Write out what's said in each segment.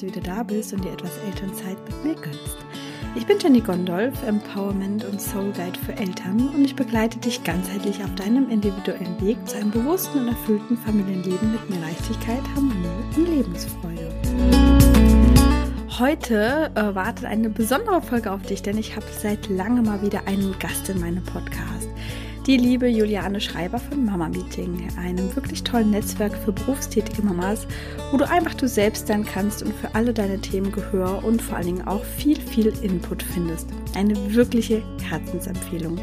du wieder da bist und dir etwas Elternzeit mit mir gönnst. Ich bin Jenny Gondolf, Empowerment und Soul Guide für Eltern und ich begleite dich ganzheitlich auf deinem individuellen Weg zu einem bewussten und erfüllten Familienleben mit mehr Leichtigkeit, Harmonie und Lebensfreude. Heute äh, wartet eine besondere Folge auf dich, denn ich habe seit langem mal wieder einen Gast in meinem Podcast die liebe Juliane Schreiber von Mama Meeting, einem wirklich tollen Netzwerk für berufstätige Mamas, wo du einfach du selbst sein kannst und für alle deine Themen Gehör und vor allen Dingen auch viel, viel Input findest. Eine wirkliche Herzensempfehlung.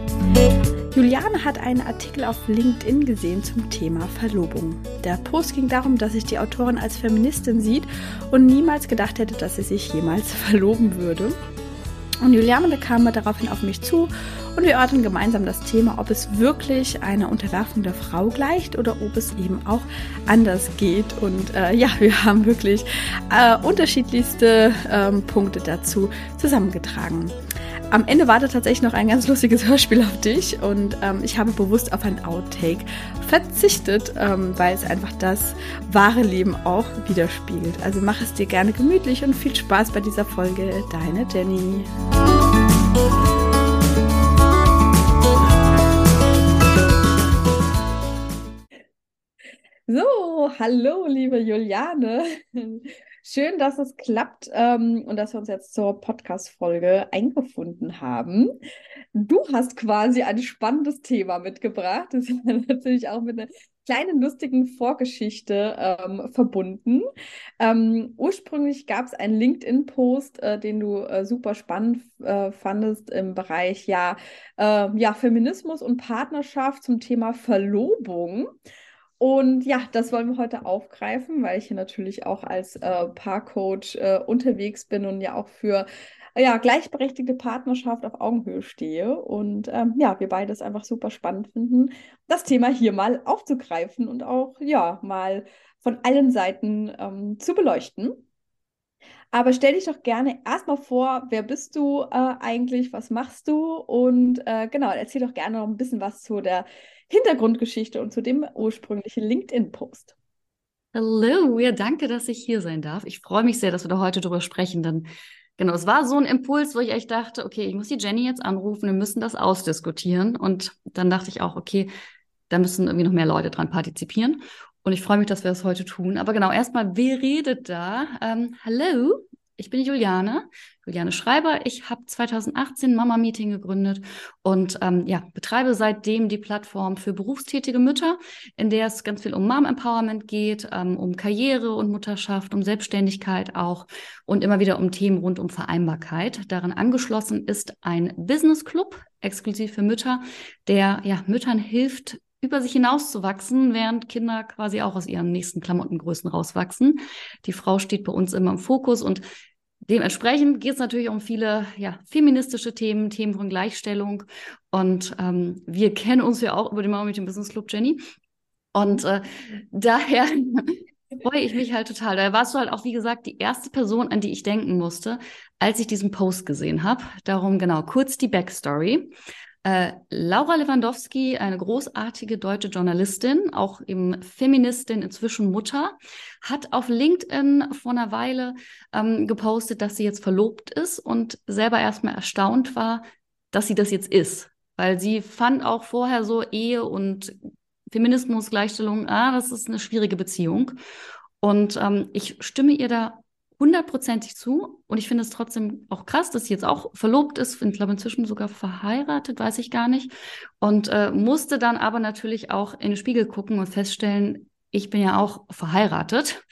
Juliane hat einen Artikel auf LinkedIn gesehen zum Thema Verlobung. Der Post ging darum, dass sich die Autorin als Feministin sieht und niemals gedacht hätte, dass sie sich jemals verloben würde. Und Juliane kam daraufhin auf mich zu und wir orten gemeinsam das Thema, ob es wirklich einer Unterwerfung der Frau gleicht oder ob es eben auch anders geht. Und äh, ja, wir haben wirklich äh, unterschiedlichste ähm, Punkte dazu zusammengetragen. Am Ende wartet tatsächlich noch ein ganz lustiges Hörspiel auf dich und ähm, ich habe bewusst auf ein Outtake verzichtet, ähm, weil es einfach das wahre Leben auch widerspiegelt. Also mach es dir gerne gemütlich und viel Spaß bei dieser Folge. Deine Jenny. So, hallo, liebe Juliane. Schön, dass es klappt ähm, und dass wir uns jetzt zur Podcast-Folge eingefunden haben. Du hast quasi ein spannendes Thema mitgebracht. Das ist natürlich auch mit einer kleinen lustigen Vorgeschichte ähm, verbunden. Ähm, ursprünglich gab es einen LinkedIn-Post, äh, den du äh, super spannend äh, fandest im Bereich ja, äh, ja, Feminismus und Partnerschaft zum Thema Verlobung. Und ja, das wollen wir heute aufgreifen, weil ich hier natürlich auch als äh, Paarcoach äh, unterwegs bin und ja auch für ja, gleichberechtigte Partnerschaft auf Augenhöhe stehe. Und ähm, ja, wir beide es einfach super spannend finden, das Thema hier mal aufzugreifen und auch ja mal von allen Seiten ähm, zu beleuchten. Aber stell dich doch gerne erstmal vor, wer bist du äh, eigentlich, was machst du und äh, genau, erzähl doch gerne noch ein bisschen was zu der Hintergrundgeschichte und zu dem ursprünglichen LinkedIn-Post. Hallo, ja, danke, dass ich hier sein darf. Ich freue mich sehr, dass wir da heute drüber sprechen, denn genau, es war so ein Impuls, wo ich echt dachte, okay, ich muss die Jenny jetzt anrufen, wir müssen das ausdiskutieren. Und dann dachte ich auch, okay, da müssen irgendwie noch mehr Leute dran partizipieren. Und ich freue mich, dass wir das heute tun. Aber genau, erstmal, wer redet da? Ähm, hallo, ich bin Juliane, Juliane Schreiber. Ich habe 2018 Mama Meeting gegründet und ähm, ja, betreibe seitdem die Plattform für berufstätige Mütter, in der es ganz viel um Mom Empowerment geht, ähm, um Karriere und Mutterschaft, um Selbstständigkeit auch und immer wieder um Themen rund um Vereinbarkeit. Daran angeschlossen ist ein Business Club exklusiv für Mütter, der ja Müttern hilft, über sich hinauszuwachsen, während Kinder quasi auch aus ihren nächsten Klamottengrößen rauswachsen. Die Frau steht bei uns immer im Fokus und dementsprechend geht es natürlich um viele ja, feministische Themen, Themen von Gleichstellung. Und ähm, wir kennen uns ja auch über den Mama mit dem Business Club, Jenny. Und äh, daher freue ich mich halt total. Da warst du halt auch, wie gesagt, die erste Person, an die ich denken musste, als ich diesen Post gesehen habe. Darum genau kurz die Backstory. Äh, Laura Lewandowski, eine großartige deutsche Journalistin, auch eben Feministin, inzwischen Mutter, hat auf LinkedIn vor einer Weile ähm, gepostet, dass sie jetzt verlobt ist und selber erstmal erstaunt war, dass sie das jetzt ist. Weil sie fand auch vorher so Ehe und Feminismus, Gleichstellung, ah, das ist eine schwierige Beziehung. Und ähm, ich stimme ihr da hundertprozentig zu. Und ich finde es trotzdem auch krass, dass sie jetzt auch verlobt ist. Ich glaube, inzwischen sogar verheiratet, weiß ich gar nicht. Und äh, musste dann aber natürlich auch in den Spiegel gucken und feststellen, ich bin ja auch verheiratet.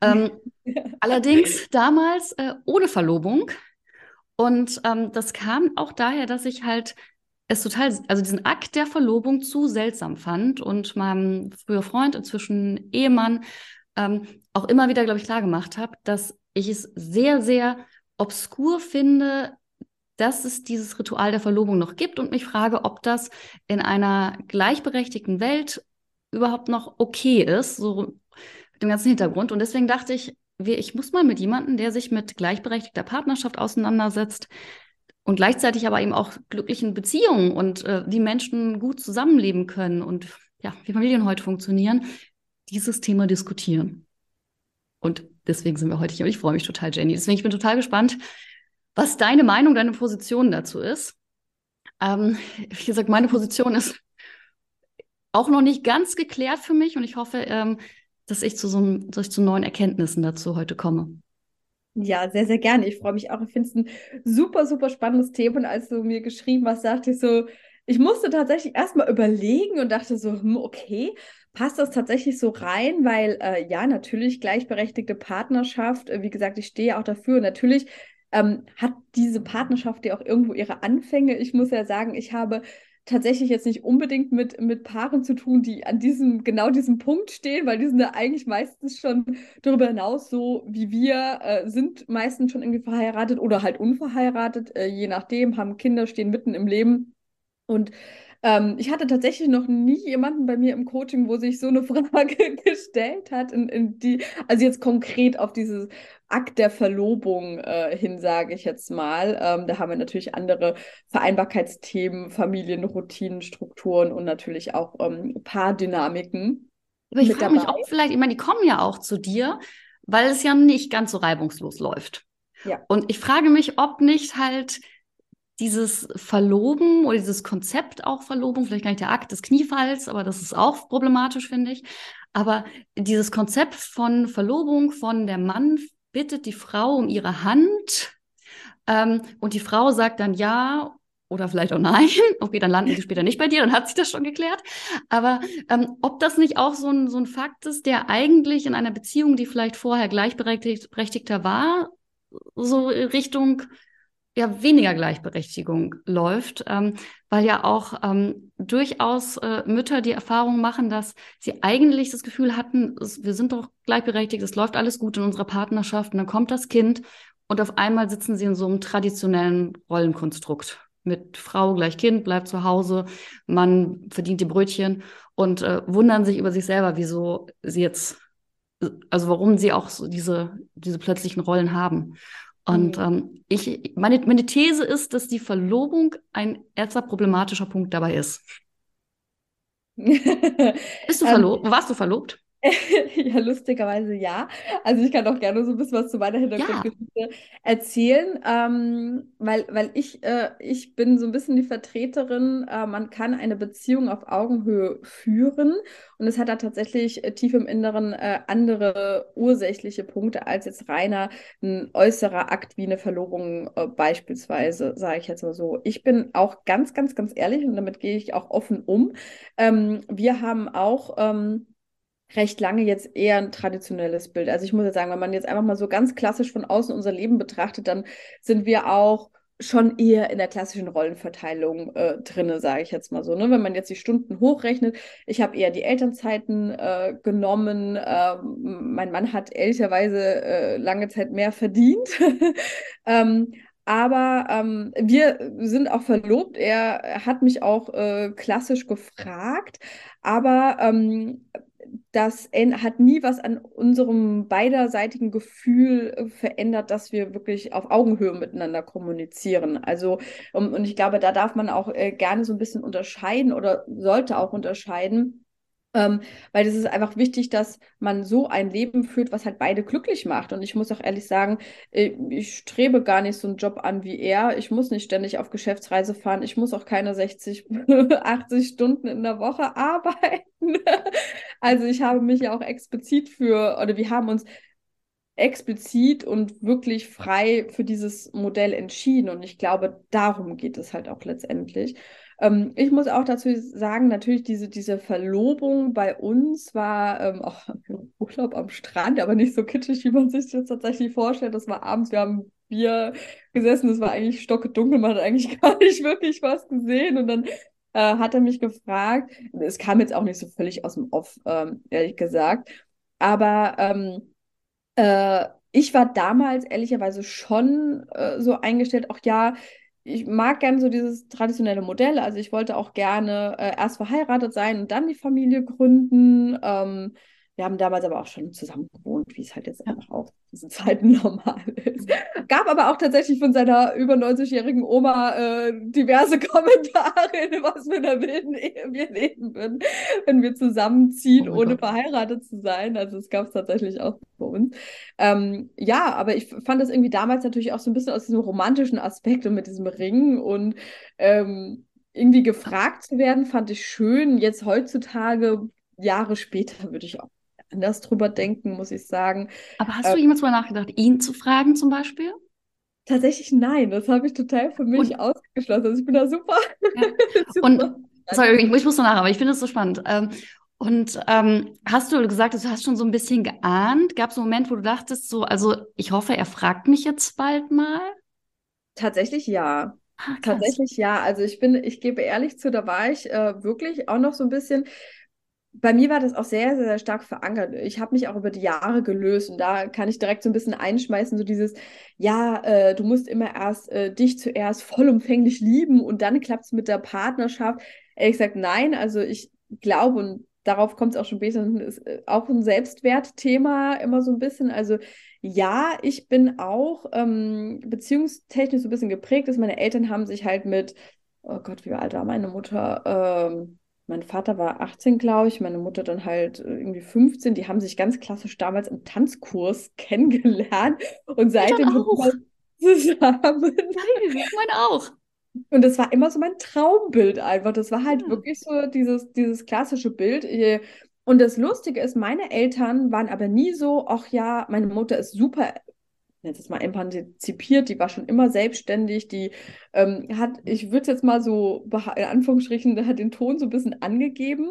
Ähm, allerdings damals äh, ohne Verlobung. Und ähm, das kam auch daher, dass ich halt es total, also diesen Akt der Verlobung zu seltsam fand und meinem früher Freund, inzwischen Ehemann, ähm, auch immer wieder, glaube ich, klar gemacht habe, dass ich es sehr, sehr obskur finde, dass es dieses Ritual der Verlobung noch gibt und mich frage, ob das in einer gleichberechtigten Welt überhaupt noch okay ist, so mit dem ganzen Hintergrund. Und deswegen dachte ich, ich muss mal mit jemandem, der sich mit gleichberechtigter Partnerschaft auseinandersetzt und gleichzeitig aber eben auch glücklichen Beziehungen und äh, wie Menschen gut zusammenleben können und ja, wie Familien heute funktionieren, dieses Thema diskutieren. Und deswegen sind wir heute hier und ich freue mich total, Jenny. Deswegen ich bin total gespannt, was deine Meinung, deine Position dazu ist. Ähm, wie gesagt, meine Position ist auch noch nicht ganz geklärt für mich und ich hoffe, ähm, dass ich zu so einem, dass ich zu neuen Erkenntnissen dazu heute komme. Ja, sehr, sehr gerne. Ich freue mich auch. Ich finde es ein super, super spannendes Thema. Und als du mir geschrieben hast, dachte ich so, ich musste tatsächlich erstmal überlegen und dachte so, hm, okay, passt das tatsächlich so rein? Weil äh, ja, natürlich gleichberechtigte Partnerschaft, äh, wie gesagt, ich stehe auch dafür. Natürlich ähm, hat diese Partnerschaft ja auch irgendwo ihre Anfänge. Ich muss ja sagen, ich habe tatsächlich jetzt nicht unbedingt mit, mit Paaren zu tun, die an diesem, genau diesem Punkt stehen, weil die sind ja eigentlich meistens schon darüber hinaus so wie wir, äh, sind meistens schon irgendwie verheiratet oder halt unverheiratet, äh, je nachdem, haben Kinder, stehen mitten im Leben. Und ähm, ich hatte tatsächlich noch nie jemanden bei mir im Coaching, wo sich so eine Frage gestellt hat, in, in die, also jetzt konkret auf dieses Akt der Verlobung äh, hin, sage ich jetzt mal. Ähm, da haben wir natürlich andere Vereinbarkeitsthemen, Familienroutinen, Strukturen und natürlich auch ähm, Paardynamiken. Aber ich frage mich, ob vielleicht, ich meine, die kommen ja auch zu dir, weil es ja nicht ganz so reibungslos läuft. Ja. Und ich frage mich, ob nicht halt dieses Verloben oder dieses Konzept auch Verlobung, vielleicht gar nicht der Akt des Kniefalls, aber das ist auch problematisch, finde ich. Aber dieses Konzept von Verlobung, von der Mann bittet die Frau um ihre Hand ähm, und die Frau sagt dann ja oder vielleicht auch nein. Okay, dann landen sie später nicht bei dir, dann hat sich das schon geklärt. Aber ähm, ob das nicht auch so ein, so ein Fakt ist, der eigentlich in einer Beziehung, die vielleicht vorher gleichberechtigter war, so Richtung ja weniger Gleichberechtigung läuft, ähm, weil ja auch ähm, durchaus äh, Mütter die Erfahrung machen, dass sie eigentlich das Gefühl hatten, es, wir sind doch gleichberechtigt, es läuft alles gut in unserer Partnerschaft und dann kommt das Kind und auf einmal sitzen sie in so einem traditionellen Rollenkonstrukt mit Frau gleich Kind, bleibt zu Hause, Mann verdient die Brötchen und äh, wundern sich über sich selber, wieso sie jetzt, also warum sie auch so diese, diese plötzlichen Rollen haben. Und mhm. ähm, ich, meine, meine These ist, dass die Verlobung ein erster problematischer Punkt dabei ist. Bist du verlobt? Ähm, Warst du verlobt? ja, lustigerweise ja. Also ich kann auch gerne so ein bisschen was zu meiner Hintergrundgeschichte ja. erzählen, ähm, weil, weil ich, äh, ich bin so ein bisschen die Vertreterin, äh, man kann eine Beziehung auf Augenhöhe führen und es hat da tatsächlich äh, tief im Inneren äh, andere ursächliche Punkte als jetzt reiner ein äußerer Akt wie eine Verlobung äh, beispielsweise, sage ich jetzt mal so. Ich bin auch ganz, ganz, ganz ehrlich und damit gehe ich auch offen um. Ähm, wir haben auch... Ähm, recht lange jetzt eher ein traditionelles Bild. Also ich muss jetzt sagen, wenn man jetzt einfach mal so ganz klassisch von außen unser Leben betrachtet, dann sind wir auch schon eher in der klassischen Rollenverteilung äh, drinne, sage ich jetzt mal so. Ne? Wenn man jetzt die Stunden hochrechnet, ich habe eher die Elternzeiten äh, genommen. Äh, mein Mann hat ehrlicherweise äh, lange Zeit mehr verdient. ähm, aber ähm, wir sind auch verlobt. Er hat mich auch äh, klassisch gefragt. Aber ähm, das hat nie was an unserem beiderseitigen Gefühl äh, verändert, dass wir wirklich auf Augenhöhe miteinander kommunizieren. Also, um, und ich glaube, da darf man auch äh, gerne so ein bisschen unterscheiden oder sollte auch unterscheiden ähm, weil es ist einfach wichtig, dass man so ein Leben führt, was halt beide glücklich macht. Und ich muss auch ehrlich sagen, äh, ich strebe gar nicht so einen Job an wie er. Ich muss nicht ständig auf Geschäftsreise fahren. Ich muss auch keine 60, 80 Stunden in der Woche arbeiten. also ich habe mich ja auch explizit für, oder wir haben uns explizit und wirklich frei für dieses Modell entschieden. Und ich glaube, darum geht es halt auch letztendlich. Ähm, ich muss auch dazu sagen, natürlich diese, diese Verlobung bei uns war ähm, auch Urlaub am Strand, aber nicht so kitschig, wie man sich das tatsächlich vorstellt. Das war abends, wir haben Bier gesessen, es war eigentlich stockedunkel, man hat eigentlich gar nicht wirklich was gesehen und dann äh, hat er mich gefragt, es kam jetzt auch nicht so völlig aus dem Off, ähm, ehrlich gesagt, aber ähm, äh, ich war damals ehrlicherweise schon äh, so eingestellt, auch ja, ich mag gerne so dieses traditionelle Modell. Also ich wollte auch gerne äh, erst verheiratet sein und dann die Familie gründen. Ähm, Wir haben damals aber auch schon zusammen gewohnt, wie es halt jetzt einfach auch in diesen Zeiten normal ist. Gab aber auch tatsächlich von seiner über 90-jährigen Oma äh, diverse Kommentare, was für einer wilden Ehe wir leben würden, wenn wir zusammenziehen, oh ohne Gott. verheiratet zu sein. Also es gab es tatsächlich auch bei uns. Ähm, ja, aber ich fand das irgendwie damals natürlich auch so ein bisschen aus diesem romantischen Aspekt und mit diesem Ring und ähm, irgendwie gefragt zu werden, fand ich schön. Jetzt heutzutage, Jahre später, würde ich auch anders drüber denken, muss ich sagen. Aber hast du jemals mal nachgedacht, ihn zu fragen zum Beispiel? Tatsächlich nein, das habe ich total für mich und, ausgeschlossen. Also ich bin da super. Ja. super und sorry, ich, ich muss noch nach, aber ich finde es so spannend. Ähm, und ähm, hast du gesagt, du hast schon so ein bisschen geahnt? Gab es einen Moment, wo du dachtest, so, also ich hoffe, er fragt mich jetzt bald mal? Tatsächlich ja. Ah, Tatsächlich ja. Also ich bin, ich gebe ehrlich zu, da war ich äh, wirklich auch noch so ein bisschen, bei mir war das auch sehr, sehr, sehr stark verankert. Ich habe mich auch über die Jahre gelöst und da kann ich direkt so ein bisschen einschmeißen, so dieses, ja, äh, du musst immer erst äh, dich zuerst vollumfänglich lieben und dann klappt es mit der Partnerschaft. Ehrlich gesagt, nein, also ich glaube und darauf kommt es auch schon besser, ist äh, auch ein Selbstwertthema immer so ein bisschen. Also ja, ich bin auch ähm, beziehungstechnisch so ein bisschen geprägt, dass meine Eltern haben sich halt mit, oh Gott, wie alt war meine Mutter? Ähm, mein Vater war 18, glaube ich, meine Mutter dann halt äh, irgendwie 15. Die haben sich ganz klassisch damals im Tanzkurs kennengelernt und seitdem auch. zusammen. Nein, mein auch. Und das war immer so mein Traumbild einfach. Das war halt ja. wirklich so dieses, dieses klassische Bild. Und das Lustige ist, meine Eltern waren aber nie so, ach ja, meine Mutter ist super nenne es mal emanzipiert, die war schon immer selbstständig, die ähm, hat, ich würde jetzt mal so in Anführungsstrichen, hat den Ton so ein bisschen angegeben.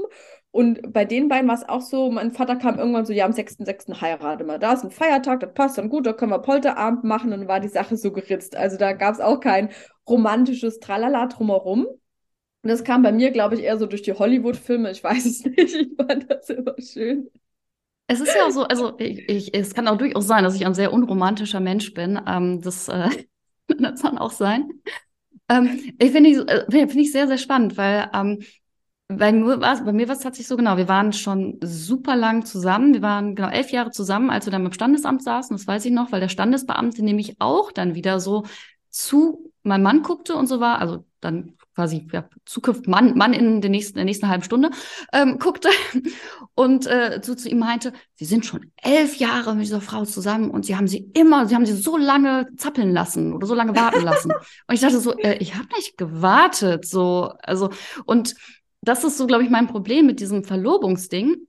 Und bei den beiden war es auch so, mein Vater kam irgendwann so, ja, am 6.6. heiraten wir. Da ist ein Feiertag, das passt dann gut, da können wir Polterabend machen und dann war die Sache so geritzt. Also da gab es auch kein romantisches Tralala drumherum. Und das kam bei mir, glaube ich, eher so durch die Hollywood-Filme. Ich weiß es nicht. Ich fand das immer schön. Es ist ja so, also ich, ich, es kann auch durchaus sein, dass ich ein sehr unromantischer Mensch bin. Ähm, das, äh, das kann auch sein. Ähm, ich finde äh, find ich sehr, sehr spannend, weil ähm, bei mir war es tatsächlich so genau. Wir waren schon super lang zusammen. Wir waren genau elf Jahre zusammen, als wir dann beim Standesamt saßen. Das weiß ich noch, weil der Standesbeamte nämlich auch dann wieder so zu meinem Mann guckte und so war. Also dann quasi ja, Zukunft Mann, Mann in der nächsten, der nächsten halben Stunde ähm, guckte und äh, so zu ihm meinte, Sie sind schon elf Jahre mit dieser Frau zusammen und Sie haben sie immer, Sie haben sie so lange zappeln lassen oder so lange warten lassen. und ich dachte so, äh, ich habe nicht gewartet, so also und das ist so, glaube ich, mein Problem mit diesem Verlobungsding,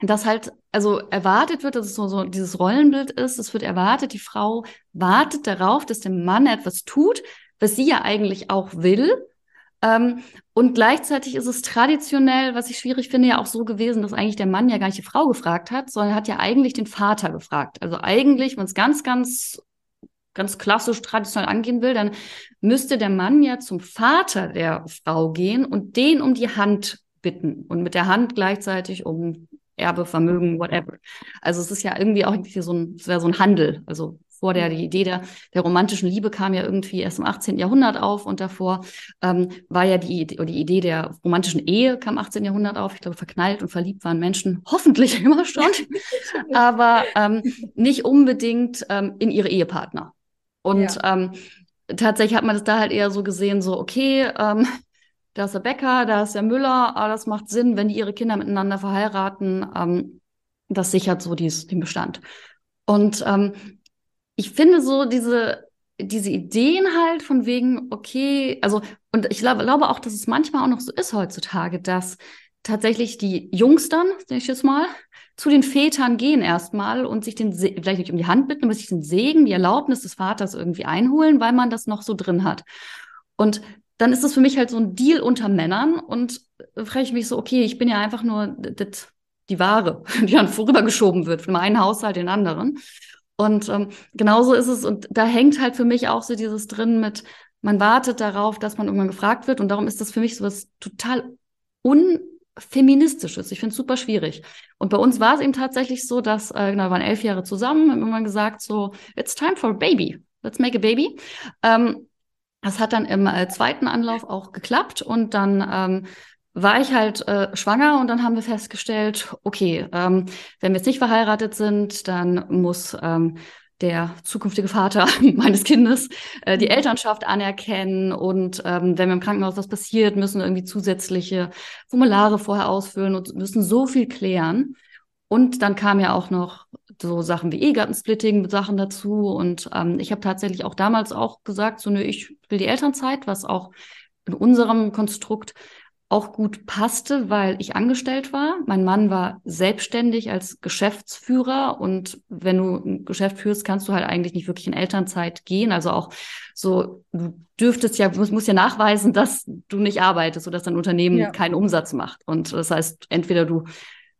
dass halt also erwartet wird, dass es so, so dieses Rollenbild ist. Es wird erwartet, die Frau wartet darauf, dass der Mann etwas tut, was sie ja eigentlich auch will ähm, und gleichzeitig ist es traditionell, was ich schwierig finde, ja auch so gewesen, dass eigentlich der Mann ja gar nicht die Frau gefragt hat, sondern hat ja eigentlich den Vater gefragt. Also eigentlich, wenn es ganz, ganz, ganz klassisch traditionell angehen will, dann müsste der Mann ja zum Vater der Frau gehen und den um die Hand bitten und mit der Hand gleichzeitig um Erbe, Vermögen, whatever. Also es ist ja irgendwie auch irgendwie so ein, es wäre so ein Handel. Also vor der die Idee der, der romantischen Liebe kam ja irgendwie erst im 18. Jahrhundert auf und davor ähm, war ja die, die Idee der romantischen Ehe kam 18. Jahrhundert auf. Ich glaube, verknallt und verliebt waren Menschen hoffentlich immer schon, aber ähm, nicht unbedingt ähm, in ihre Ehepartner. Und ja. ähm, tatsächlich hat man das da halt eher so gesehen, so, okay, ähm, da ist der Bäcker, da ist der Müller, aber das macht Sinn, wenn die ihre Kinder miteinander verheiraten. Ähm, das sichert so dies, den Bestand. Und ähm, ich finde so diese, diese Ideen halt von wegen, okay, also, und ich glaube, glaube auch, dass es manchmal auch noch so ist heutzutage, dass tatsächlich die Jungs dann, sag ich jetzt mal, zu den Vätern gehen erstmal und sich den, Se vielleicht nicht um die Hand bitten, aber sich den Segen, die Erlaubnis des Vaters irgendwie einholen, weil man das noch so drin hat. Und dann ist das für mich halt so ein Deal unter Männern und frage ich mich so, okay, ich bin ja einfach nur das, die Ware, die dann vorübergeschoben wird von einem Haushalt in den anderen. Und ähm, genauso ist es, und da hängt halt für mich auch so dieses drin mit, man wartet darauf, dass man irgendwann gefragt wird. Und darum ist das für mich so was total unfeministisches. Ich finde es super schwierig. Und bei uns war es eben tatsächlich so, dass, äh, genau, wir waren elf Jahre zusammen, haben irgendwann gesagt, so, it's time for a baby. Let's make a baby. Ähm, das hat dann im äh, zweiten Anlauf auch geklappt und dann ähm, war ich halt äh, schwanger und dann haben wir festgestellt, okay, ähm, wenn wir jetzt nicht verheiratet sind, dann muss ähm, der zukünftige Vater meines Kindes äh, die mhm. Elternschaft anerkennen und ähm, wenn mir im Krankenhaus was passiert, müssen irgendwie zusätzliche Formulare vorher ausfüllen und müssen so viel klären. Und dann kam ja auch noch so Sachen wie Ehegattensplitting Sachen dazu. Und ähm, ich habe tatsächlich auch damals auch gesagt, so, nö, ich will die Elternzeit, was auch in unserem Konstrukt auch gut passte, weil ich angestellt war. Mein Mann war selbstständig als Geschäftsführer und wenn du ein Geschäft führst, kannst du halt eigentlich nicht wirklich in Elternzeit gehen. Also auch so, du dürftest ja, musst, musst ja nachweisen, dass du nicht arbeitest oder dass dein Unternehmen ja. keinen Umsatz macht. Und das heißt, entweder du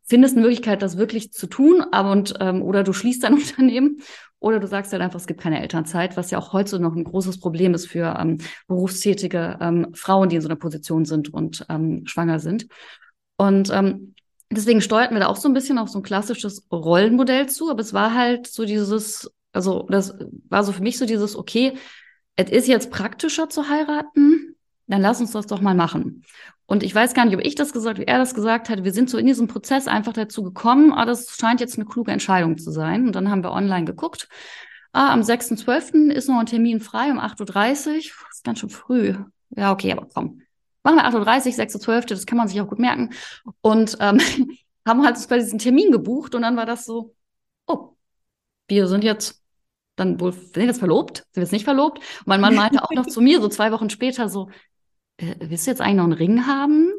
findest eine Möglichkeit, das wirklich zu tun, aber und ähm, oder du schließt dein Unternehmen oder du sagst halt einfach, es gibt keine Elternzeit, was ja auch heute noch ein großes Problem ist für ähm, berufstätige ähm, Frauen, die in so einer Position sind und ähm, schwanger sind. Und ähm, deswegen steuerten wir da auch so ein bisschen auf so ein klassisches Rollenmodell zu, aber es war halt so dieses, also das war so für mich so dieses, okay, es ist jetzt praktischer zu heiraten, dann lass uns das doch mal machen. Und ich weiß gar nicht, ob ich das gesagt, wie er das gesagt hat. Wir sind so in diesem Prozess einfach dazu gekommen, ah, das scheint jetzt eine kluge Entscheidung zu sein. Und dann haben wir online geguckt. Ah, am 6.12. ist noch ein Termin frei um 8.30 Uhr. Ist ganz schön früh. Ja, okay, aber komm. Machen wir 8.30 Uhr, 6.12., das kann man sich auch gut merken. Und ähm, haben halt bei diesen Termin gebucht und dann war das so, oh, wir sind jetzt dann wohl, sind jetzt verlobt? Sind wir jetzt nicht verlobt? Und mein Mann meinte auch noch zu mir, so zwei Wochen später, so, willst du jetzt eigentlich noch einen Ring haben?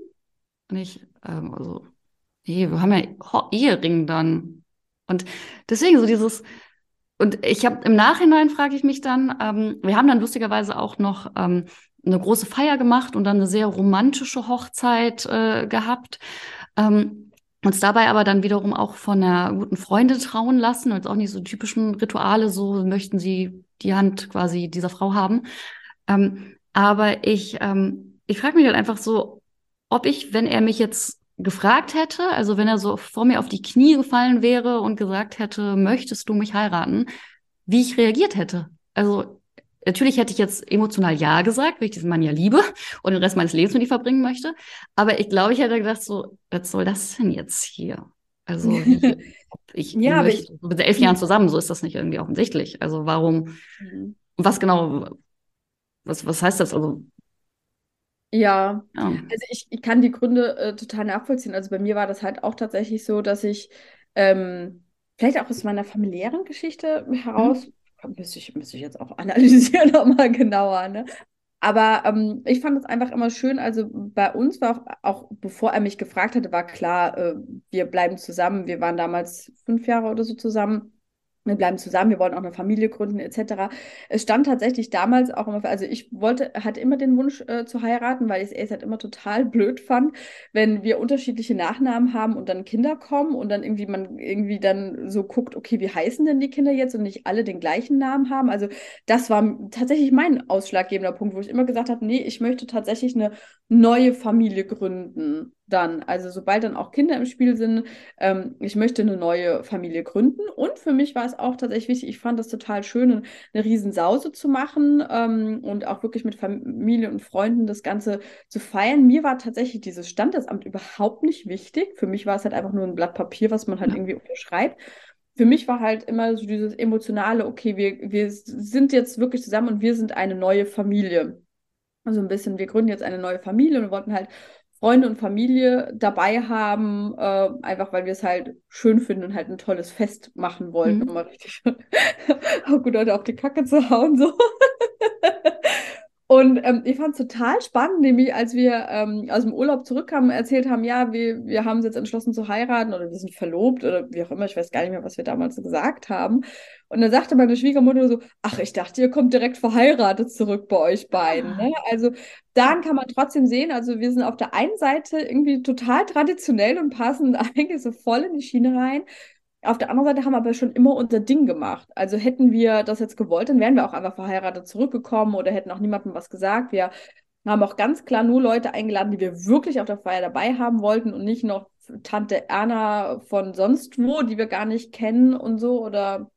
Und ich, ähm, also, nee, wir haben ja Ehering dann. Und deswegen so dieses, und ich habe im Nachhinein frage ich mich dann, ähm, wir haben dann lustigerweise auch noch ähm, eine große Feier gemacht und dann eine sehr romantische Hochzeit äh, gehabt. Ähm, uns dabei aber dann wiederum auch von einer guten Freundin trauen lassen, und auch nicht so typischen Rituale, so möchten sie die Hand quasi dieser Frau haben. Ähm, aber ich, ähm, ich frage mich halt einfach so, ob ich, wenn er mich jetzt gefragt hätte, also wenn er so vor mir auf die Knie gefallen wäre und gesagt hätte, möchtest du mich heiraten, wie ich reagiert hätte. Also natürlich hätte ich jetzt emotional Ja gesagt, weil ich diesen Mann ja liebe und den Rest meines Lebens mit ihm verbringen möchte. Aber ich glaube, ich hätte gedacht, so, was soll das denn jetzt hier? Also ich, ja, möchte, ich, mit elf Jahren zusammen, so ist das nicht irgendwie offensichtlich. Also warum, mhm. was genau was, was heißt das? Also, ja, ja. also ich, ich kann die Gründe äh, total nachvollziehen. Also bei mir war das halt auch tatsächlich so, dass ich ähm, vielleicht auch aus meiner familiären Geschichte heraus, mhm. müsste, ich, müsste ich jetzt auch analysieren nochmal genauer, ne? Aber ähm, ich fand es einfach immer schön. Also bei uns war auch, auch bevor er mich gefragt hatte, war klar, äh, wir bleiben zusammen. Wir waren damals fünf Jahre oder so zusammen wir bleiben zusammen, wir wollen auch eine Familie gründen etc. Es stand tatsächlich damals auch immer, also ich wollte, hatte immer den Wunsch äh, zu heiraten, weil ich es halt immer total blöd fand, wenn wir unterschiedliche Nachnamen haben und dann Kinder kommen und dann irgendwie man irgendwie dann so guckt, okay, wie heißen denn die Kinder jetzt und nicht alle den gleichen Namen haben. Also das war tatsächlich mein ausschlaggebender Punkt, wo ich immer gesagt habe, nee, ich möchte tatsächlich eine neue Familie gründen dann. Also sobald dann auch Kinder im Spiel sind, ähm, ich möchte eine neue Familie gründen. Und für mich war es auch tatsächlich wichtig, ich fand das total schön, eine Riesensause zu machen ähm, und auch wirklich mit Familie und Freunden das Ganze zu feiern. Mir war tatsächlich dieses Standesamt überhaupt nicht wichtig. Für mich war es halt einfach nur ein Blatt Papier, was man halt irgendwie unterschreibt für mich war halt immer so dieses emotionale, okay, wir, wir sind jetzt wirklich zusammen und wir sind eine neue Familie. Also ein bisschen, wir gründen jetzt eine neue Familie und wollten halt Freunde und Familie dabei haben, äh, einfach weil wir es halt schön finden und halt ein tolles Fest machen wollten, mhm. um mal richtig auch gut Leute auf die Kacke zu hauen. So. Und ähm, ich fand es total spannend, nämlich als wir ähm, aus dem Urlaub zurückkamen, erzählt haben, ja, wir, wir haben uns jetzt entschlossen zu heiraten oder wir sind verlobt oder wie auch immer, ich weiß gar nicht mehr, was wir damals so gesagt haben. Und dann sagte meine Schwiegermutter so, ach, ich dachte, ihr kommt direkt verheiratet zurück bei euch beiden. Ne? Also dann kann man trotzdem sehen, also wir sind auf der einen Seite irgendwie total traditionell und passen eigentlich so voll in die Schiene rein. Auf der anderen Seite haben wir aber schon immer unser Ding gemacht. Also hätten wir das jetzt gewollt, dann wären wir auch einfach verheiratet zurückgekommen oder hätten auch niemandem was gesagt. Wir haben auch ganz klar nur Leute eingeladen, die wir wirklich auf der Feier dabei haben wollten und nicht noch Tante Erna von sonst wo, die wir gar nicht kennen und so oder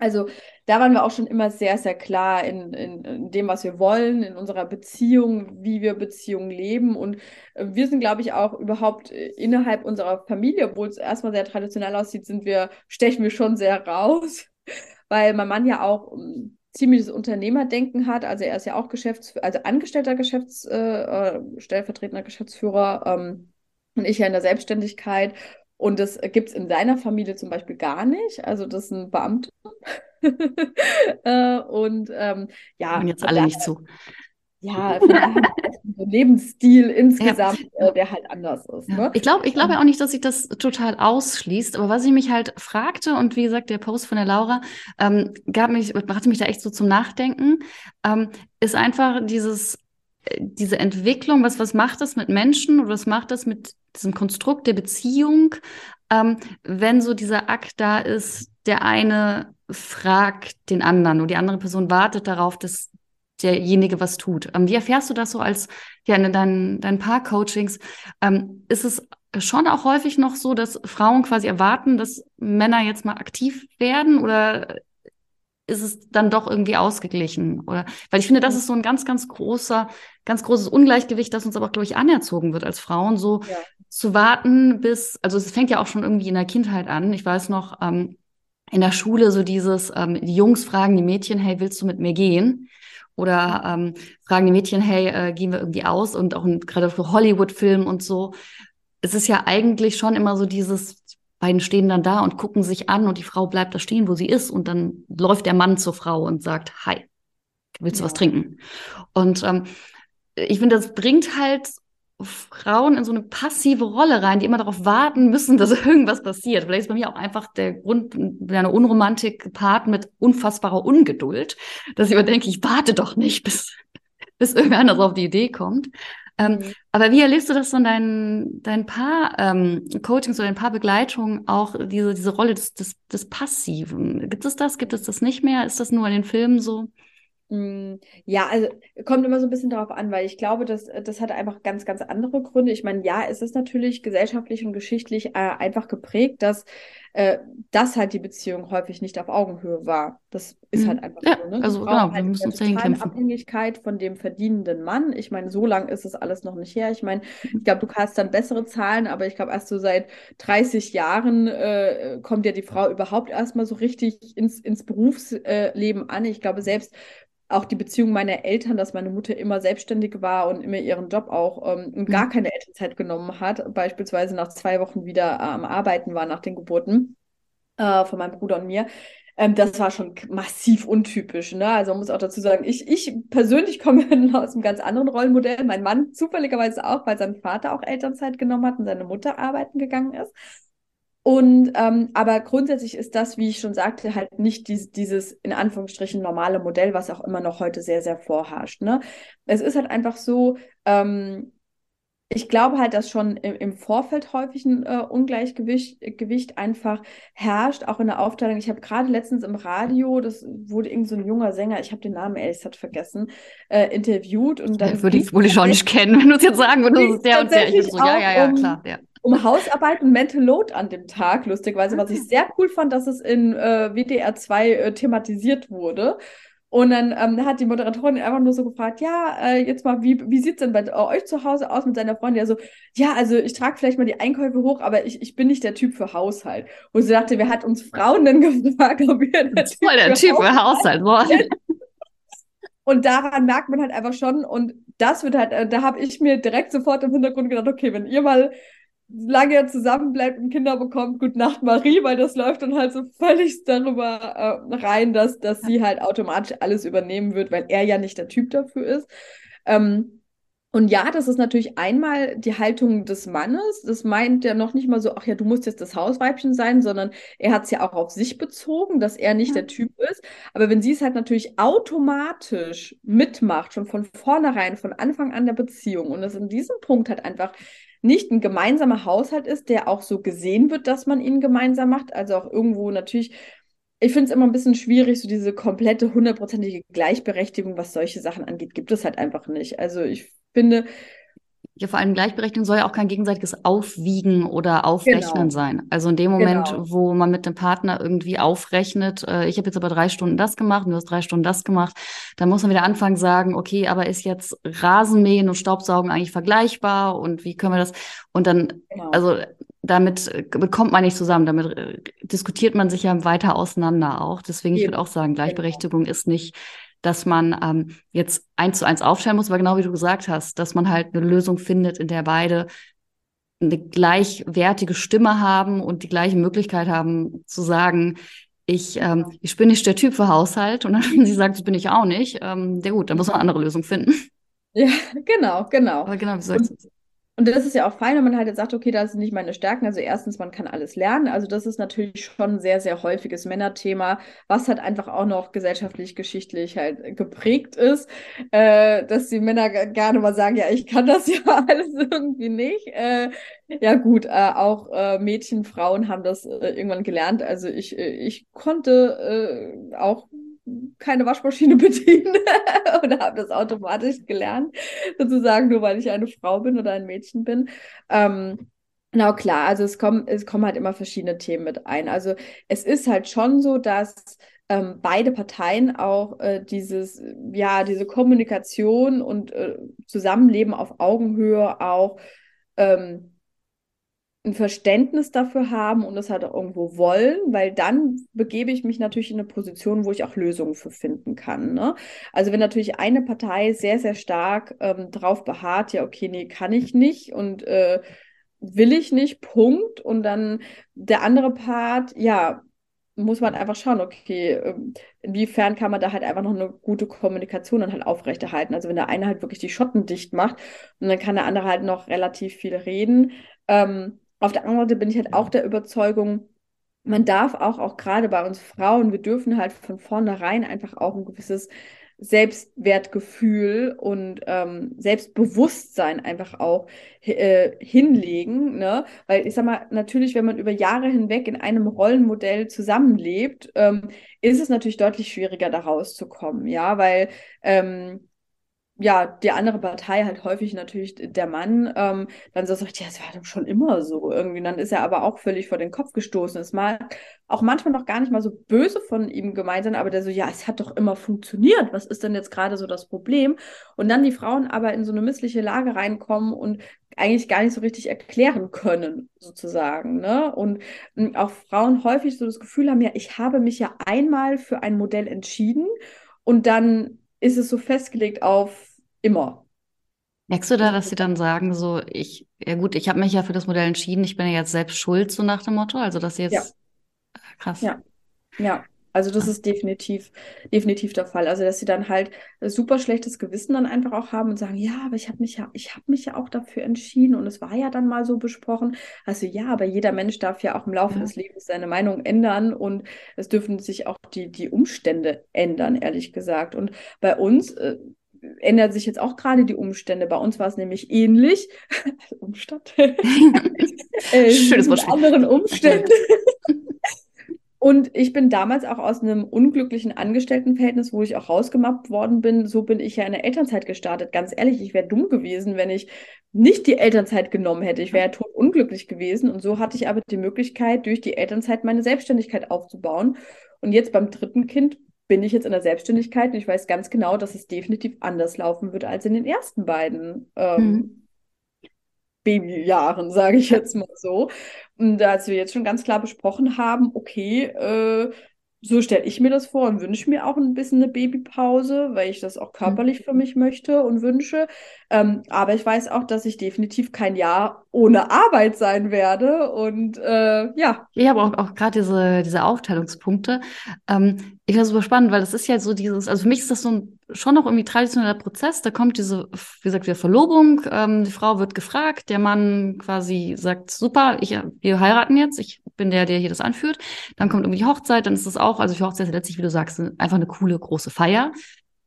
Also da waren wir auch schon immer sehr, sehr klar in, in, in, dem, was wir wollen, in unserer Beziehung, wie wir Beziehungen leben. Und äh, wir sind, glaube ich, auch überhaupt äh, innerhalb unserer Familie, obwohl es erstmal sehr traditionell aussieht, sind wir, stechen wir schon sehr raus, weil mein Mann ja auch ähm, ziemliches Unternehmerdenken hat. Also er ist ja auch Geschäftsführer, also angestellter Geschäfts, äh, äh, stellvertretender Geschäftsführer ähm, und ich ja in der Selbstständigkeit. Und das gibt es in seiner Familie zum Beispiel gar nicht. Also das sind Beamte. äh, und ähm, ja. Und jetzt alle nicht zu. Ja, so Lebensstil insgesamt, ja. äh, der halt anders ist. Ne? Ich glaube ich glaube ja auch nicht, dass sich das total ausschließt. Aber was ich mich halt fragte, und wie gesagt, der Post von der Laura ähm, gab mich, brachte mich da echt so zum Nachdenken, ähm, ist einfach dieses diese Entwicklung, was, was macht das mit Menschen oder was macht das mit diesem Konstrukt der Beziehung, ähm, wenn so dieser Akt da ist, der eine fragt den anderen und die andere Person wartet darauf, dass derjenige was tut. Ähm, wie erfährst du das so als ja in deinen, deinen Paar-Coachings? Ähm, ist es schon auch häufig noch so, dass Frauen quasi erwarten, dass Männer jetzt mal aktiv werden oder ist es dann doch irgendwie ausgeglichen? Oder weil ich finde, das ist so ein ganz, ganz großer, ganz großes Ungleichgewicht, das uns aber, glaube ich, anerzogen wird als Frauen, so ja. zu warten, bis, also es fängt ja auch schon irgendwie in der Kindheit an. Ich weiß noch, ähm, in der Schule so dieses, ähm, die Jungs fragen die Mädchen, hey, willst du mit mir gehen? Oder ähm, fragen die Mädchen, hey, äh, gehen wir irgendwie aus? Und auch gerade für Hollywood-Filmen und so. Es ist ja eigentlich schon immer so dieses, beiden stehen dann da und gucken sich an und die Frau bleibt da stehen, wo sie ist und dann läuft der Mann zur Frau und sagt, hi, willst du ja. was trinken? Und ähm, ich finde, das bringt halt Frauen in so eine passive Rolle rein, die immer darauf warten müssen, dass irgendwas passiert. Vielleicht ist bei mir auch einfach der Grund eine Unromantik gepaart mit unfassbarer Ungeduld, dass ich immer denke, ich warte doch nicht, bis, bis irgendwer anders auf die Idee kommt. Ähm, mhm. Aber wie erlebst du das so in deinen, deinen Paar ähm, Coachings oder deinen Paar Begleitungen auch diese, diese Rolle des, des, des Passiven? Gibt es das? Gibt es das nicht mehr? Ist das nur in den Filmen so? Mm, ja, also kommt immer so ein bisschen darauf an, weil ich glaube, dass das hat einfach ganz, ganz andere Gründe. Ich meine, ja, es ist natürlich gesellschaftlich und geschichtlich äh, einfach geprägt, dass äh, das halt die Beziehung häufig nicht auf Augenhöhe war. Das ist halt mhm. einfach ja, so. Ne? Also genau, wir müssen uns dahin kämpfen. Abhängigkeit von dem verdienenden Mann. Ich meine, so lang ist es alles noch nicht her. Ich meine, mhm. ich glaube, du hast dann bessere Zahlen, aber ich glaube, erst so seit 30 Jahren äh, kommt ja die Frau überhaupt erstmal so richtig ins, ins Berufsleben an. Ich glaube, selbst auch die Beziehung meiner Eltern, dass meine Mutter immer selbstständig war und immer ihren Job auch ähm, und gar mhm. keine Elternzeit genommen hat, beispielsweise nach zwei Wochen wieder am Arbeiten war nach den Geburten äh, von meinem Bruder und mir. Ähm, das war schon massiv untypisch. Ne? Also man muss auch dazu sagen, ich, ich persönlich komme aus einem ganz anderen Rollenmodell. Mein Mann zufälligerweise auch, weil sein Vater auch Elternzeit genommen hat und seine Mutter arbeiten gegangen ist. Und ähm, aber grundsätzlich ist das, wie ich schon sagte, halt nicht dies, dieses in Anführungsstrichen normale Modell, was auch immer noch heute sehr, sehr vorherrscht. Ne? Es ist halt einfach so, ähm, ich glaube halt, dass schon im, im Vorfeld häufig ein äh, Ungleichgewicht Gewicht einfach herrscht, auch in der Aufteilung. Ich habe gerade letztens im Radio, das wurde irgend so ein junger Sänger, ich habe den Namen ehrlich gesagt vergessen, äh, interviewt und dann. Würde ich, wohl ich auch nicht kennen, wenn du es jetzt sagen würdest, der und der. Ich so, ja, ja, ja, klar, ja um Hausarbeit und Mental Load an dem Tag, lustigerweise, was ich ah. sehr cool fand, dass es in äh, WDR 2 äh, thematisiert wurde. Und dann ähm, hat die Moderatorin einfach nur so gefragt, ja, äh, jetzt mal, wie, wie sieht es denn bei äh, euch zu Hause aus mit seiner Freundin? Ja, so, ja, also ich trage vielleicht mal die Einkäufe hoch, aber ich, ich bin nicht der Typ für Haushalt. Und sie dachte, wer hat uns Frauen denn gefragt, ob wir der, typ, der für typ für Haushalt wollen? Und daran merkt man halt einfach schon, und das wird halt, äh, da habe ich mir direkt sofort im Hintergrund gedacht, okay, wenn ihr mal solange er zusammen bleibt und Kinder bekommt, Gute Nacht Marie, weil das läuft dann halt so völlig darüber äh, rein, dass, dass sie halt automatisch alles übernehmen wird, weil er ja nicht der Typ dafür ist. Ähm, und ja, das ist natürlich einmal die Haltung des Mannes. Das meint ja noch nicht mal so, ach ja, du musst jetzt das Hausweibchen sein, sondern er hat es ja auch auf sich bezogen, dass er nicht ja. der Typ ist. Aber wenn sie es halt natürlich automatisch mitmacht, schon von vornherein, von Anfang an der Beziehung und das in diesem Punkt halt einfach nicht ein gemeinsamer Haushalt ist, der auch so gesehen wird, dass man ihn gemeinsam macht. Also auch irgendwo natürlich, ich finde es immer ein bisschen schwierig, so diese komplette hundertprozentige Gleichberechtigung, was solche Sachen angeht, gibt es halt einfach nicht. Also ich finde, ja, vor allem Gleichberechtigung soll ja auch kein gegenseitiges Aufwiegen oder Aufrechnen genau. sein. Also in dem Moment, genau. wo man mit dem Partner irgendwie aufrechnet, äh, ich habe jetzt aber drei Stunden das gemacht und du hast drei Stunden das gemacht, dann muss man wieder anfangen sagen, okay, aber ist jetzt Rasenmähen und Staubsaugen eigentlich vergleichbar und wie können wir das? Und dann, genau. also damit äh, bekommt man nicht zusammen, damit äh, diskutiert man sich ja weiter auseinander auch. Deswegen, ich würde auch sagen, genau. Gleichberechtigung ist nicht dass man ähm, jetzt eins zu eins aufstellen muss, aber genau wie du gesagt hast, dass man halt eine Lösung findet, in der beide eine gleichwertige Stimme haben und die gleiche Möglichkeit haben zu sagen, ich, ähm, ich bin nicht der Typ für Haushalt und dann sie sagt, das bin ich auch nicht, ähm, der gut, dann muss man eine andere Lösung finden. Ja, genau, genau. Aber genau, wie sagst du und das ist ja auch fein, wenn man halt jetzt sagt, okay, das sind nicht meine Stärken. Also erstens, man kann alles lernen. Also das ist natürlich schon ein sehr, sehr häufiges Männerthema, was halt einfach auch noch gesellschaftlich, geschichtlich halt geprägt ist, äh, dass die Männer gerne mal sagen, ja, ich kann das ja alles irgendwie nicht. Äh, ja gut, äh, auch äh, Mädchen, Frauen haben das äh, irgendwann gelernt. Also ich, äh, ich konnte auch keine Waschmaschine bedienen oder habe das automatisch gelernt, sozusagen nur weil ich eine Frau bin oder ein Mädchen bin. Ähm, Genau, klar, also es kommen, es kommen halt immer verschiedene Themen mit ein. Also es ist halt schon so, dass ähm, beide Parteien auch äh, dieses, ja, diese Kommunikation und äh, Zusammenleben auf Augenhöhe auch ähm, ein Verständnis dafür haben und es halt auch irgendwo wollen, weil dann begebe ich mich natürlich in eine Position, wo ich auch Lösungen für finden kann. Ne? Also wenn natürlich eine Partei sehr, sehr stark ähm, drauf beharrt, ja, okay, nee, kann ich nicht und äh, will ich nicht, Punkt. Und dann der andere Part, ja, muss man einfach schauen, okay, ähm, inwiefern kann man da halt einfach noch eine gute Kommunikation dann halt aufrechterhalten. Also wenn der eine halt wirklich die Schotten dicht macht und dann kann der andere halt noch relativ viel reden. Ähm, auf der anderen Seite bin ich halt auch der Überzeugung, man darf auch, auch gerade bei uns Frauen, wir dürfen halt von vornherein einfach auch ein gewisses Selbstwertgefühl und ähm, Selbstbewusstsein einfach auch äh, hinlegen, ne? Weil ich sag mal, natürlich, wenn man über Jahre hinweg in einem Rollenmodell zusammenlebt, ähm, ist es natürlich deutlich schwieriger, da rauszukommen, ja, weil ähm, ja, die andere Partei halt häufig natürlich der Mann, ähm, dann so sagt, ja, es war doch schon immer so irgendwie. dann ist er aber auch völlig vor den Kopf gestoßen. Es mal auch manchmal noch gar nicht mal so böse von ihm gemeint sein, aber der so, ja, es hat doch immer funktioniert. Was ist denn jetzt gerade so das Problem? Und dann die Frauen aber in so eine missliche Lage reinkommen und eigentlich gar nicht so richtig erklären können, sozusagen. Ne? Und hm, auch Frauen häufig so das Gefühl haben, ja, ich habe mich ja einmal für ein Modell entschieden und dann ist es so festgelegt auf Immer. Merkst du da, dass sie dann sagen, so, ich, ja gut, ich habe mich ja für das Modell entschieden, ich bin ja jetzt selbst schuld, so nach dem Motto? Also, dass sie jetzt. Ja. Krass. Ja. Ja. Also das ist definitiv, definitiv der Fall. Also dass sie dann halt super schlechtes Gewissen dann einfach auch haben und sagen, ja, aber ich habe mich ja, ich habe mich ja auch dafür entschieden und es war ja dann mal so besprochen. Also ja, aber jeder Mensch darf ja auch im Laufe ja. des Lebens seine Meinung ändern und es dürfen sich auch die, die Umstände ändern, ehrlich gesagt. Und bei uns, äh, ändern sich jetzt auch gerade die Umstände. Bei uns war es nämlich ähnlich. Umstand. äh, Schönes Wort. anderen Umständen. Und ich bin damals auch aus einem unglücklichen Angestelltenverhältnis, wo ich auch rausgemappt worden bin, so bin ich ja in der Elternzeit gestartet. Ganz ehrlich, ich wäre dumm gewesen, wenn ich nicht die Elternzeit genommen hätte. Ich wäre ja tot unglücklich gewesen. Und so hatte ich aber die Möglichkeit, durch die Elternzeit meine Selbstständigkeit aufzubauen. Und jetzt beim dritten Kind bin ich jetzt in der Selbstständigkeit und ich weiß ganz genau, dass es definitiv anders laufen wird als in den ersten beiden ähm, mhm. Babyjahren, sage ich jetzt mal so. Und als wir jetzt schon ganz klar besprochen haben, okay, äh, so stelle ich mir das vor und wünsche mir auch ein bisschen eine Babypause, weil ich das auch körperlich mhm. für mich möchte und wünsche. Ähm, aber ich weiß auch, dass ich definitiv kein Jahr ohne Arbeit sein werde. Und äh, ja. Ich habe auch, auch gerade diese, diese Aufteilungspunkte. Ähm, ich finde das super spannend, weil das ist ja so dieses, also für mich ist das so ein schon noch irgendwie traditioneller Prozess. Da kommt diese, wie gesagt, wieder Verlobung. Ähm, die Frau wird gefragt, der Mann quasi sagt, super, ich, wir heiraten jetzt, ich bin der, der hier das anführt. Dann kommt irgendwie die Hochzeit, dann ist das auch, also für Hochzeit ist letztlich, wie du sagst, einfach eine coole große Feier.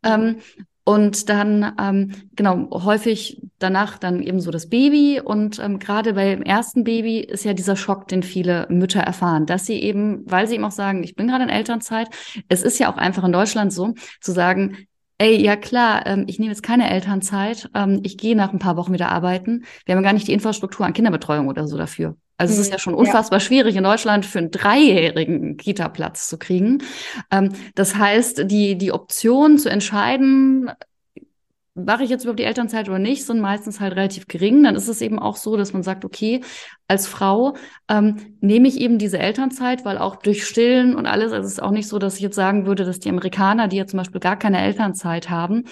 Ähm, und dann, ähm, genau, häufig danach dann eben so das Baby. Und ähm, gerade beim ersten Baby ist ja dieser Schock, den viele Mütter erfahren, dass sie eben, weil sie eben auch sagen, ich bin gerade in Elternzeit, es ist ja auch einfach in Deutschland so, zu sagen, ey, ja klar, ähm, ich nehme jetzt keine Elternzeit, ähm, ich gehe nach ein paar Wochen wieder arbeiten. Wir haben gar nicht die Infrastruktur an Kinderbetreuung oder so dafür. Also es ist ja mhm. schon unfassbar ja. schwierig in Deutschland für einen dreijährigen Kita-Platz zu kriegen. Ähm, das heißt, die, die Option zu entscheiden, mache ich jetzt überhaupt die Elternzeit oder nicht, sind meistens halt relativ gering. Dann ist es eben auch so, dass man sagt, okay, als Frau ähm, nehme ich eben diese Elternzeit, weil auch durch Stillen und alles, also es ist auch nicht so, dass ich jetzt sagen würde, dass die Amerikaner, die ja zum Beispiel gar keine Elternzeit haben,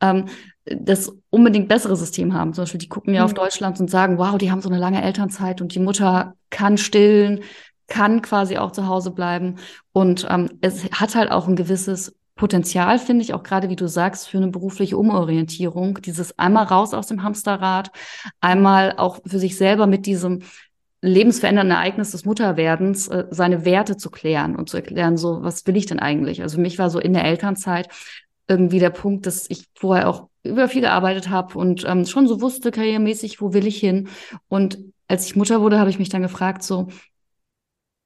ähm, das unbedingt bessere System haben. Zum Beispiel, die gucken ja mhm. auf Deutschland und sagen, wow, die haben so eine lange Elternzeit und die Mutter kann stillen, kann quasi auch zu Hause bleiben. Und ähm, es hat halt auch ein gewisses Potenzial, finde ich, auch gerade wie du sagst, für eine berufliche Umorientierung. Dieses einmal raus aus dem Hamsterrad, einmal auch für sich selber mit diesem lebensverändernden Ereignis des Mutterwerdens äh, seine Werte zu klären und zu erklären, so, was will ich denn eigentlich? Also für mich war so in der Elternzeit irgendwie der Punkt, dass ich vorher auch über viel gearbeitet habe und ähm, schon so wusste, karrieremäßig, wo will ich hin? Und als ich Mutter wurde, habe ich mich dann gefragt, so,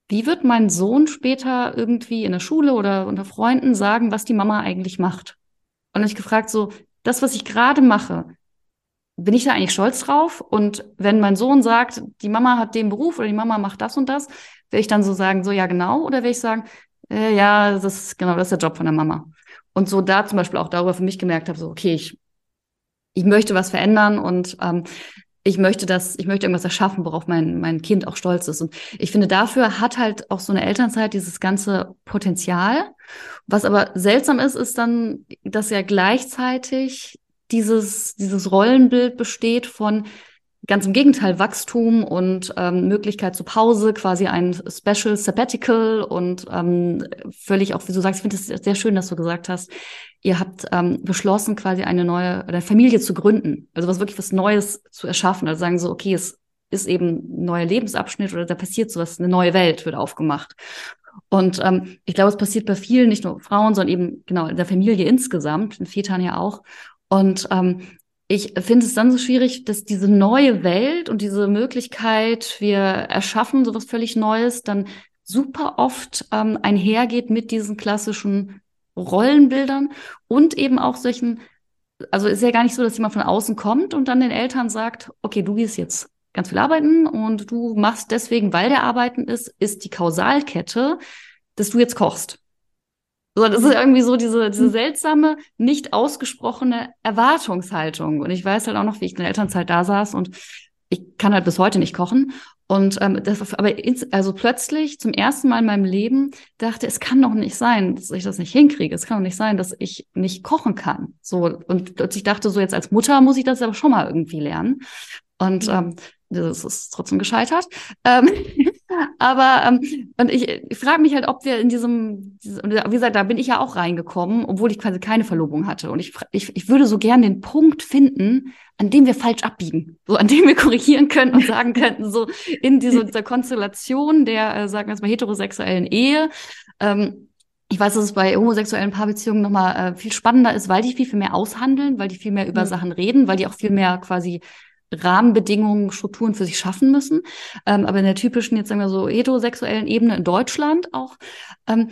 wie wird mein Sohn später irgendwie in der Schule oder unter Freunden sagen, was die Mama eigentlich macht? Und ich gefragt, so, das, was ich gerade mache, bin ich da eigentlich stolz drauf? Und wenn mein Sohn sagt, die Mama hat den Beruf oder die Mama macht das und das, werde ich dann so sagen, so ja genau, oder werde ich sagen, äh, ja, das ist genau, das ist der Job von der Mama. Und so da zum Beispiel auch darüber für mich gemerkt habe, so okay, ich ich möchte was verändern und ähm, ich möchte das, ich möchte irgendwas erschaffen, worauf mein, mein Kind auch stolz ist. Und ich finde, dafür hat halt auch so eine Elternzeit dieses ganze Potenzial. Was aber seltsam ist, ist dann, dass ja gleichzeitig dieses, dieses Rollenbild besteht von, Ganz im Gegenteil, Wachstum und ähm, Möglichkeit zur Pause, quasi ein Special Sabbatical und ähm, völlig auch, wie du sagst, ich finde es sehr schön, dass du gesagt hast, ihr habt ähm, beschlossen, quasi eine neue eine Familie zu gründen, also was wirklich was Neues zu erschaffen, also sagen so, okay, es ist eben ein neuer Lebensabschnitt oder da passiert sowas, eine neue Welt wird aufgemacht. Und ähm, ich glaube, es passiert bei vielen, nicht nur Frauen, sondern eben genau in der Familie insgesamt, in Vätern ja auch. Und ähm, ich finde es dann so schwierig, dass diese neue Welt und diese Möglichkeit, wir erschaffen sowas völlig Neues, dann super oft ähm, einhergeht mit diesen klassischen Rollenbildern und eben auch solchen, also ist ja gar nicht so, dass jemand von außen kommt und dann den Eltern sagt, okay, du gehst jetzt ganz viel arbeiten und du machst deswegen, weil der arbeiten ist, ist die Kausalkette, dass du jetzt kochst. So, das ist irgendwie so diese, diese seltsame, nicht ausgesprochene Erwartungshaltung. Und ich weiß halt auch noch, wie ich in der Elternzeit da saß und ich kann halt bis heute nicht kochen. Und ähm, das, aber ins, also plötzlich zum ersten Mal in meinem Leben dachte, es kann doch nicht sein, dass ich das nicht hinkriege. Es kann doch nicht sein, dass ich nicht kochen kann. So und plötzlich dachte so jetzt als Mutter muss ich das aber schon mal irgendwie lernen. Und ähm, das ist trotzdem gescheitert. Ähm, aber ähm, und ich, ich frage mich halt, ob wir in diesem, wie gesagt, da bin ich ja auch reingekommen, obwohl ich quasi keine Verlobung hatte. Und ich, ich, ich würde so gern den Punkt finden, an dem wir falsch abbiegen, so an dem wir korrigieren könnten und sagen könnten, so in dieser, dieser Konstellation der, äh, sagen wir jetzt mal, heterosexuellen Ehe. Ähm, ich weiß, dass es bei homosexuellen Paarbeziehungen nochmal äh, viel spannender ist, weil die viel, viel mehr aushandeln, weil die viel mehr über mhm. Sachen reden, weil die auch viel mehr quasi Rahmenbedingungen, Strukturen für sich schaffen müssen. Ähm, aber in der typischen, jetzt sagen wir so, heterosexuellen Ebene in Deutschland auch, ähm,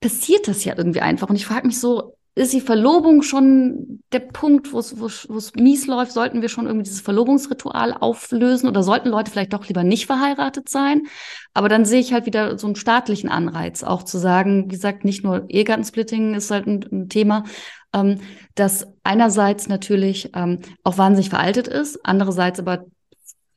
passiert das ja irgendwie einfach. Und ich frage mich so, ist die Verlobung schon der Punkt, wo es mies läuft? Sollten wir schon irgendwie dieses Verlobungsritual auflösen oder sollten Leute vielleicht doch lieber nicht verheiratet sein? Aber dann sehe ich halt wieder so einen staatlichen Anreiz, auch zu sagen, wie gesagt, nicht nur Ehegattensplitting ist halt ein, ein Thema, ähm, das einerseits natürlich ähm, auch wahnsinnig veraltet ist, andererseits aber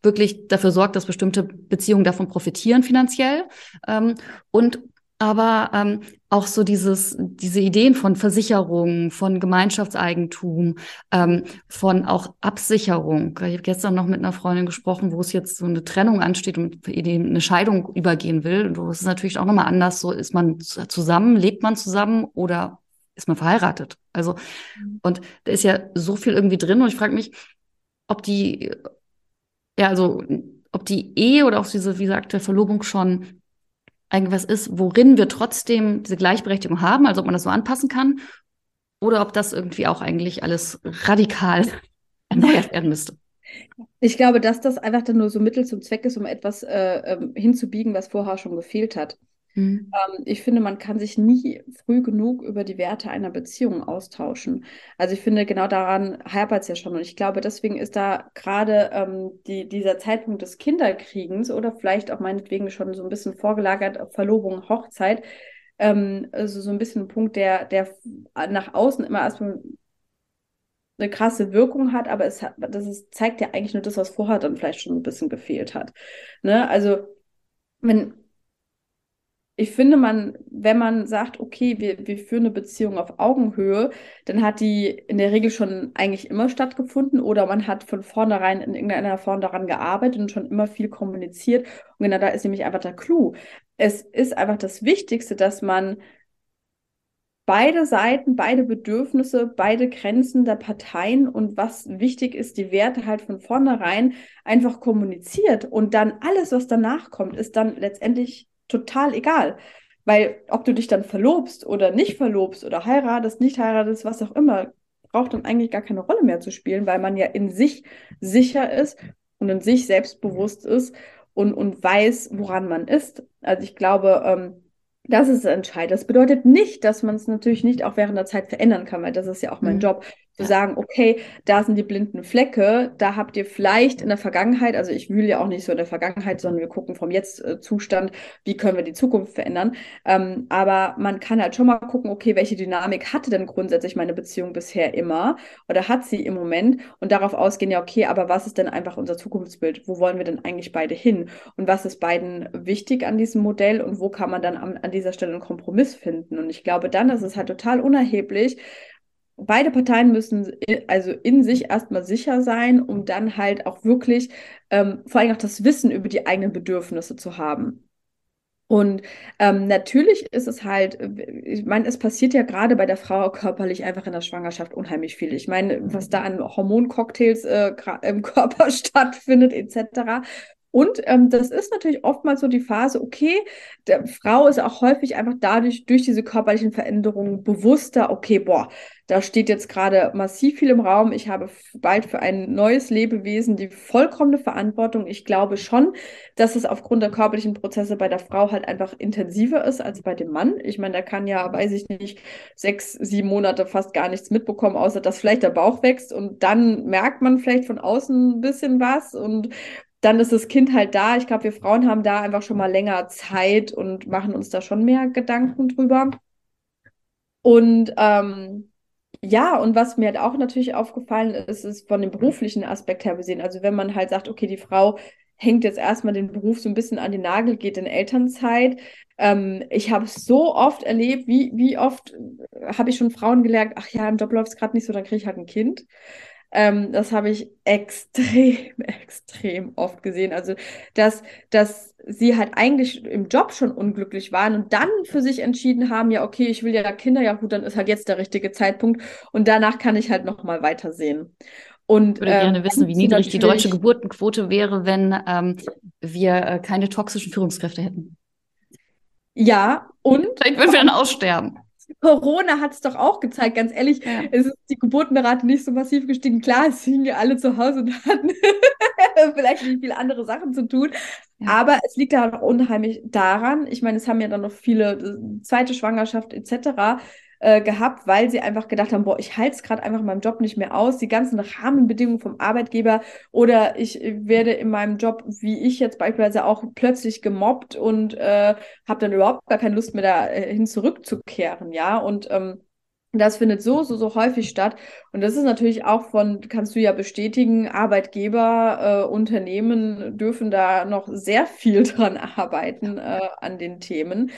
wirklich dafür sorgt, dass bestimmte Beziehungen davon profitieren finanziell ähm, und aber ähm, auch so dieses, diese Ideen von Versicherung, von Gemeinschaftseigentum, ähm, von auch Absicherung. Ich habe gestern noch mit einer Freundin gesprochen, wo es jetzt so eine Trennung ansteht und eine Scheidung übergehen will. Und es ist natürlich auch nochmal anders. So ist man zusammen, lebt man zusammen oder ist man verheiratet. Also, mhm. und da ist ja so viel irgendwie drin und ich frage mich, ob die, ja, also, ob die Ehe oder auch diese, wie gesagt, der Verlobung schon irgendwas ist, worin wir trotzdem diese Gleichberechtigung haben, also ob man das so anpassen kann, oder ob das irgendwie auch eigentlich alles radikal erneuert werden müsste. Ich glaube, dass das einfach dann nur so Mittel zum Zweck ist, um etwas äh, ähm, hinzubiegen, was vorher schon gefehlt hat. Mhm. Ähm, ich finde, man kann sich nie früh genug über die Werte einer Beziehung austauschen. Also ich finde, genau daran hapert es ja schon. Und ich glaube, deswegen ist da gerade ähm, die, dieser Zeitpunkt des Kinderkriegens oder vielleicht auch meinetwegen schon so ein bisschen vorgelagert Verlobung, Hochzeit, ähm, also so ein bisschen ein Punkt, der, der nach außen immer erstmal eine krasse Wirkung hat, aber es hat, das ist, zeigt ja eigentlich nur das, was vorher dann vielleicht schon ein bisschen gefehlt hat. Ne? Also wenn ich finde, man, wenn man sagt, okay, wir, wir führen eine Beziehung auf Augenhöhe, dann hat die in der Regel schon eigentlich immer stattgefunden oder man hat von vornherein in irgendeiner Form daran gearbeitet und schon immer viel kommuniziert. Und genau da ist nämlich einfach der Clou. Es ist einfach das Wichtigste, dass man beide Seiten, beide Bedürfnisse, beide Grenzen der Parteien und was wichtig ist, die Werte halt von vornherein einfach kommuniziert und dann alles, was danach kommt, ist dann letztendlich total egal. Weil ob du dich dann verlobst oder nicht verlobst oder heiratest, nicht heiratest, was auch immer, braucht dann eigentlich gar keine Rolle mehr zu spielen, weil man ja in sich sicher ist und in sich selbstbewusst ist und, und weiß, woran man ist. Also ich glaube, ähm, das ist entscheidend. Das bedeutet nicht, dass man es natürlich nicht auch während der Zeit verändern kann, weil das ist ja auch mein mhm. Job, zu ja. sagen, okay, da sind die blinden Flecke, da habt ihr vielleicht in der Vergangenheit, also ich wühle ja auch nicht so in der Vergangenheit, sondern wir gucken vom Jetzt-Zustand, wie können wir die Zukunft verändern. Ähm, aber man kann halt schon mal gucken, okay, welche Dynamik hatte denn grundsätzlich meine Beziehung bisher immer oder hat sie im Moment und darauf ausgehen, ja, okay, aber was ist denn einfach unser Zukunftsbild? Wo wollen wir denn eigentlich beide hin? Und was ist beiden wichtig an diesem Modell und wo kann man dann an, an dieser Stelle einen Kompromiss finden? Und ich glaube, dann ist es halt total unerheblich, beide Parteien müssen also in sich erstmal sicher sein, um dann halt auch wirklich ähm, vor allem auch das Wissen über die eigenen Bedürfnisse zu haben. Und ähm, natürlich ist es halt, ich meine, es passiert ja gerade bei der Frau körperlich einfach in der Schwangerschaft unheimlich viel. Ich meine, was da an Hormoncocktails äh, im Körper stattfindet, etc. Und ähm, das ist natürlich oftmals so die Phase, okay, der Frau ist auch häufig einfach dadurch, durch diese körperlichen Veränderungen bewusster, okay, boah, da steht jetzt gerade massiv viel im Raum. Ich habe bald für ein neues Lebewesen die vollkommene Verantwortung. Ich glaube schon, dass es aufgrund der körperlichen Prozesse bei der Frau halt einfach intensiver ist als bei dem Mann. Ich meine, der kann ja, weiß ich nicht, sechs, sieben Monate fast gar nichts mitbekommen, außer dass vielleicht der Bauch wächst und dann merkt man vielleicht von außen ein bisschen was und dann ist das Kind halt da. Ich glaube, wir Frauen haben da einfach schon mal länger Zeit und machen uns da schon mehr Gedanken drüber. Und ähm, ja, und was mir halt auch natürlich aufgefallen ist, ist von dem beruflichen Aspekt her gesehen. Also wenn man halt sagt, okay, die Frau hängt jetzt erstmal den Beruf so ein bisschen an den Nagel, geht in Elternzeit. Ähm, ich habe so oft erlebt, wie, wie oft habe ich schon Frauen gelernt, ach ja, im Job läuft es gerade nicht so, dann kriege ich halt ein Kind. Ähm, das habe ich extrem, extrem oft gesehen. Also, dass, dass sie halt eigentlich im Job schon unglücklich waren und dann für sich entschieden haben, ja, okay, ich will ja Kinder, ja gut, dann ist halt jetzt der richtige Zeitpunkt und danach kann ich halt nochmal weitersehen. Und, ich würde ähm, gerne wissen, wie niedrig die deutsche Geburtenquote wäre, wenn ähm, wir äh, keine toxischen Führungskräfte hätten. Ja, und. Vielleicht würden wir dann aussterben. Corona hat es doch auch gezeigt, ganz ehrlich, ja. es ist die Geburtenrate nicht so massiv gestiegen. Klar, es hingen ja alle zu Hause und hatten vielleicht nicht viele andere Sachen zu tun. Ja. Aber es liegt da auch unheimlich daran. Ich meine, es haben ja dann noch viele äh, zweite Schwangerschaft etc. Äh, gehabt, weil sie einfach gedacht haben, boah, ich halte es gerade einfach in meinem Job nicht mehr aus, die ganzen Rahmenbedingungen vom Arbeitgeber oder ich werde in meinem Job, wie ich jetzt beispielsweise auch plötzlich gemobbt und äh, habe dann überhaupt gar keine Lust mehr dahin äh, zurückzukehren, ja, und ähm, das findet so, so, so häufig statt. Und das ist natürlich auch von, kannst du ja bestätigen, Arbeitgeber, äh, Unternehmen dürfen da noch sehr viel dran arbeiten äh, an den Themen.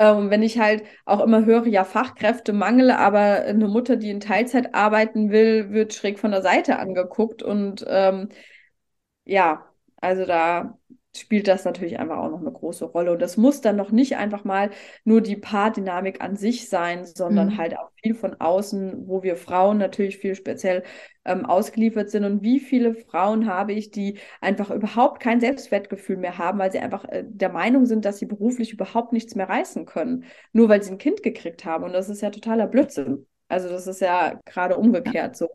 Ähm, wenn ich halt auch immer höre, ja, Fachkräftemangel, aber eine Mutter, die in Teilzeit arbeiten will, wird schräg von der Seite angeguckt. Und ähm, ja, also da spielt das natürlich einfach auch noch eine große Rolle. Und das muss dann noch nicht einfach mal nur die Paardynamik an sich sein, sondern mhm. halt auch viel von außen, wo wir Frauen natürlich viel speziell ähm, ausgeliefert sind. Und wie viele Frauen habe ich, die einfach überhaupt kein Selbstwertgefühl mehr haben, weil sie einfach äh, der Meinung sind, dass sie beruflich überhaupt nichts mehr reißen können, nur weil sie ein Kind gekriegt haben. Und das ist ja totaler Blödsinn. Also das ist ja gerade umgekehrt so.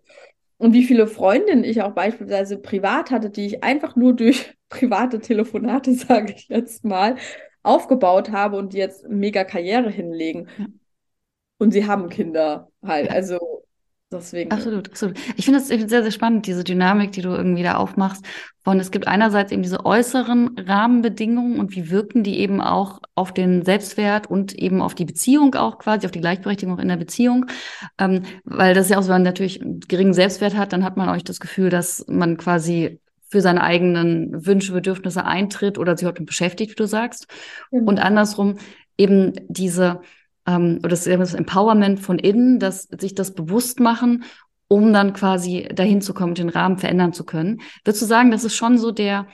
Und wie viele Freundinnen ich auch beispielsweise privat hatte, die ich einfach nur durch private Telefonate, sage ich jetzt mal, aufgebaut habe und die jetzt mega Karriere hinlegen. Ja. Und sie haben Kinder halt. Also Deswegen. Absolut, absolut. Ich finde es sehr, sehr spannend, diese Dynamik, die du irgendwie da aufmachst. Von es gibt einerseits eben diese äußeren Rahmenbedingungen und wie wirken die eben auch auf den Selbstwert und eben auf die Beziehung auch quasi, auf die Gleichberechtigung in der Beziehung. Ähm, weil das ist ja auch so, wenn man natürlich einen geringen Selbstwert hat, dann hat man euch das Gefühl, dass man quasi für seine eigenen Wünsche, Bedürfnisse eintritt oder sich heute beschäftigt, wie du sagst. Genau. Und andersrum eben diese ähm, oder das, das Empowerment von innen, dass sich das bewusst machen, um dann quasi dahin zu kommen, den Rahmen verändern zu können. Würdest du sagen, das ist schon so der,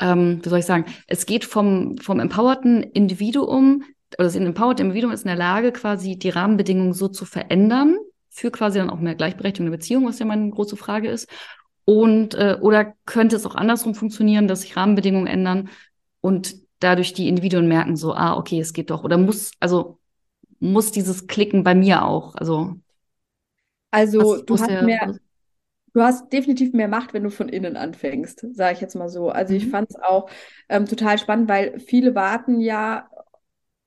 ähm, wie soll ich sagen, es geht vom, vom empowerten Individuum, oder das empowered Individuum ist in der Lage, quasi die Rahmenbedingungen so zu verändern, für quasi dann auch mehr Gleichberechtigung in der Beziehung, was ja meine große Frage ist. Und äh, oder könnte es auch andersrum funktionieren, dass sich Rahmenbedingungen ändern und dadurch die Individuen merken so, ah, okay, es geht doch. Oder muss, also muss dieses Klicken bei mir auch. Also, also du hast mehr, du hast definitiv mehr Macht, wenn du von innen anfängst, sage ich jetzt mal so. Also mhm. ich fand es auch ähm, total spannend, weil viele warten ja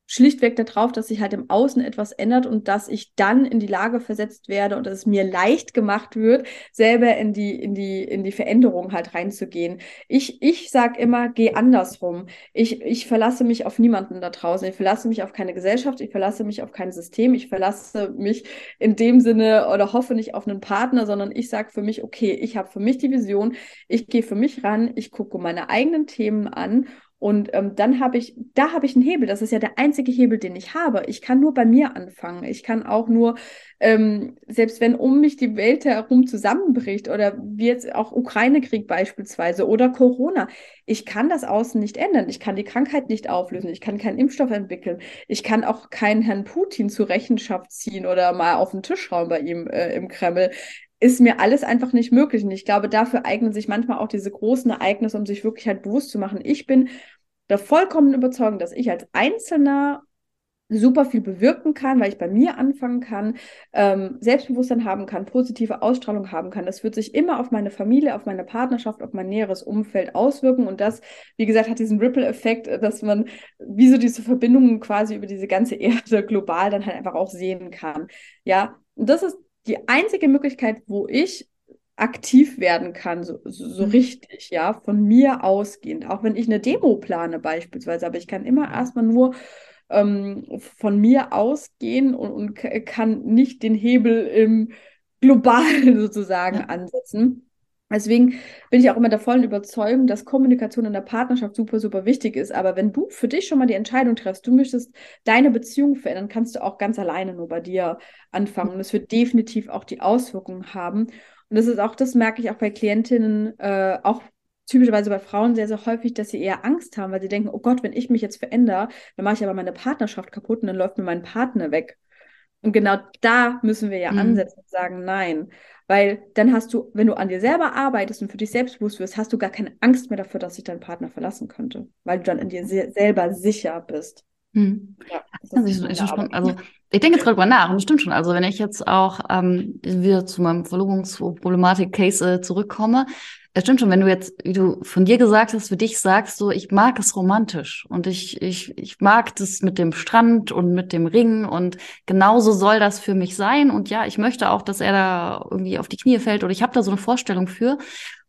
schlichtweg darauf, dass sich halt im Außen etwas ändert und dass ich dann in die Lage versetzt werde und dass es mir leicht gemacht wird, selber in die, in die, in die Veränderung halt reinzugehen. Ich, ich sag immer, geh andersrum. Ich, ich verlasse mich auf niemanden da draußen. Ich verlasse mich auf keine Gesellschaft. Ich verlasse mich auf kein System. Ich verlasse mich in dem Sinne oder hoffe nicht auf einen Partner, sondern ich sage für mich, okay, ich habe für mich die Vision. Ich gehe für mich ran. Ich gucke meine eigenen Themen an und ähm, dann habe ich, da habe ich einen Hebel. Das ist ja der einzige Hebel, den ich habe. Ich kann nur bei mir anfangen. Ich kann auch nur, ähm, selbst wenn um mich die Welt herum zusammenbricht oder wie jetzt auch Ukraine-Krieg beispielsweise oder Corona, ich kann das Außen nicht ändern. Ich kann die Krankheit nicht auflösen. Ich kann keinen Impfstoff entwickeln. Ich kann auch keinen Herrn Putin zur Rechenschaft ziehen oder mal auf den Tisch schauen bei ihm äh, im Kreml ist mir alles einfach nicht möglich. Und ich glaube, dafür eignen sich manchmal auch diese großen Ereignisse, um sich wirklich halt bewusst zu machen. Ich bin der vollkommen Überzeugung, dass ich als Einzelner super viel bewirken kann, weil ich bei mir anfangen kann, ähm, Selbstbewusstsein haben kann, positive Ausstrahlung haben kann. Das wird sich immer auf meine Familie, auf meine Partnerschaft, auf mein näheres Umfeld auswirken. Und das, wie gesagt, hat diesen Ripple-Effekt, dass man wie so diese Verbindungen quasi über diese ganze Erde global dann halt einfach auch sehen kann. Ja, und das ist die einzige Möglichkeit, wo ich aktiv werden kann, so, so, mhm. richtig, ja, von mir ausgehend. Auch wenn ich eine Demo plane beispielsweise, aber ich kann immer erstmal nur ähm, von mir ausgehen und, und kann nicht den Hebel im Globalen sozusagen ja. ansetzen. Deswegen bin ich auch immer der vollen Überzeugung, dass Kommunikation in der Partnerschaft super, super wichtig ist. Aber wenn du für dich schon mal die Entscheidung triffst, du möchtest deine Beziehung verändern, kannst du auch ganz alleine nur bei dir anfangen. Und es wird definitiv auch die Auswirkungen haben. Und das ist auch, das merke ich auch bei Klientinnen, äh, auch typischerweise bei Frauen sehr, sehr häufig, dass sie eher Angst haben, weil sie denken, oh Gott, wenn ich mich jetzt verändere, dann mache ich aber meine Partnerschaft kaputt und dann läuft mir mein Partner weg. Und genau da müssen wir ja mhm. ansetzen und sagen, nein. Weil dann hast du, wenn du an dir selber arbeitest und für dich selbstbewusst wirst, hast du gar keine Angst mehr dafür, dass sich dein Partner verlassen könnte, weil du dann in dir se selber sicher bist. Hm. Ja, das ist ich, also, ich denke jetzt gerade drüber nach, und stimmt schon. Also, wenn ich jetzt auch ähm, wieder zu meinem Verlobungsproblematik-Case äh, zurückkomme, es stimmt schon, wenn du jetzt, wie du von dir gesagt hast, für dich sagst, so, ich mag es romantisch und ich, ich, ich mag das mit dem Strand und mit dem Ring und genauso soll das für mich sein. Und ja, ich möchte auch, dass er da irgendwie auf die Knie fällt oder ich habe da so eine Vorstellung für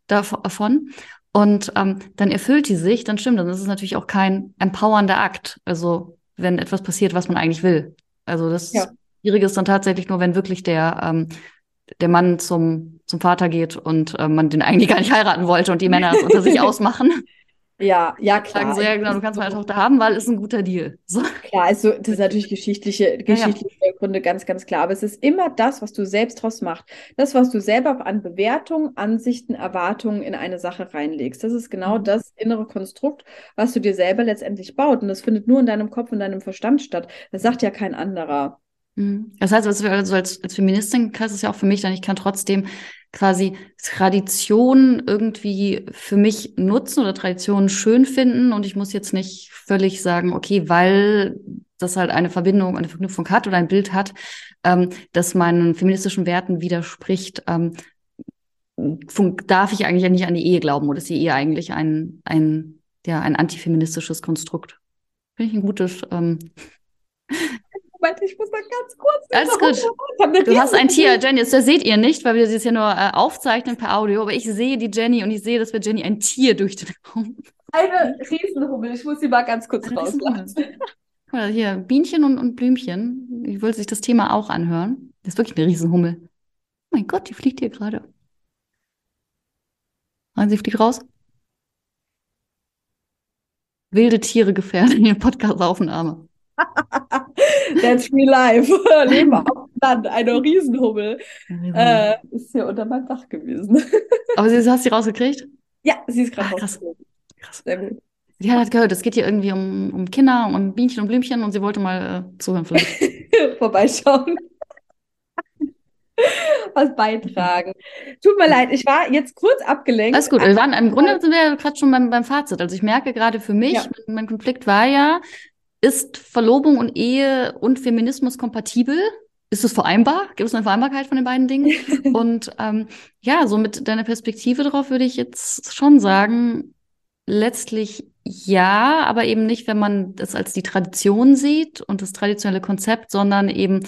davon. Und ähm, dann erfüllt die sich, dann stimmt, dann ist es natürlich auch kein empowernder Akt. Also wenn etwas passiert, was man eigentlich will. Also das ja. Schwierige ist dann tatsächlich nur, wenn wirklich der ähm, der Mann zum, zum Vater geht und äh, man den eigentlich gar nicht heiraten wollte und die Männer es unter sich ausmachen. Ja, ja, klar. Sagen so, ja, genau, du kannst meine Tochter haben, weil es ein guter Deal. So. Klar, also das ist natürlich geschichtliche, geschichtliche ja, ja. Gründe ganz, ganz klar. Aber es ist immer das, was du selbst draus machst. Das, was du selber an Bewertungen, Ansichten, Erwartungen in eine Sache reinlegst. Das ist genau mhm. das innere Konstrukt, was du dir selber letztendlich baut. Und das findet nur in deinem Kopf und deinem Verstand statt. Das sagt ja kein anderer. Mhm. Das heißt, also als, als Feministin heißt es ja auch für mich dann, ich kann trotzdem quasi Tradition irgendwie für mich nutzen oder Tradition schön finden und ich muss jetzt nicht völlig sagen, okay, weil das halt eine Verbindung, eine Verknüpfung hat oder ein Bild hat, ähm, das meinen feministischen Werten widerspricht, ähm, darf ich eigentlich nicht an die Ehe glauben oder ist die Ehe eigentlich ein, ein, ja, ein antifeministisches Konstrukt? Finde ich ein gutes. Ähm Moment, ich muss mal ganz kurz. Alles gut. Du hast ein Tier, Jenny, das seht ihr nicht, weil wir das ja nur äh, aufzeichnen per Audio, aber ich sehe die Jenny und ich sehe, dass wir Jenny ein Tier durch den Raum. Eine Riesenhummel, ich muss sie mal ganz kurz rauslassen. Guck mal, hier, Bienchen und, und Blümchen. Ich wollte sich das Thema auch anhören. Das ist wirklich eine Riesenhummel. Oh mein Gott, die fliegt hier gerade. Nein, sie fliegt raus. Wilde Tiere gefährden in der Podcast-Aufnahme. That's real life. Leben auf dem Land, eine Riesenhummel. Äh, ist hier unter meinem Dach gewesen. Aber sie, hast du sie rausgekriegt? Ja, sie ist gerade rausgekriegt. Krass. Sehr gut. Die hat gehört, es geht hier irgendwie um, um Kinder und Bienchen und Blümchen und sie wollte mal äh, zuhören vielleicht. Vorbeischauen. Was beitragen. Tut mir leid, ich war jetzt kurz abgelenkt. Alles gut, wir waren im Grunde sind wir gerade schon beim, beim Fazit. Also ich merke gerade für mich, ja. mein, mein Konflikt war ja, ist Verlobung und Ehe und Feminismus kompatibel? Ist es vereinbar? Gibt es eine Vereinbarkeit von den beiden Dingen? und ähm, ja, so mit deiner Perspektive darauf würde ich jetzt schon sagen, letztlich ja, aber eben nicht, wenn man das als die Tradition sieht und das traditionelle Konzept, sondern eben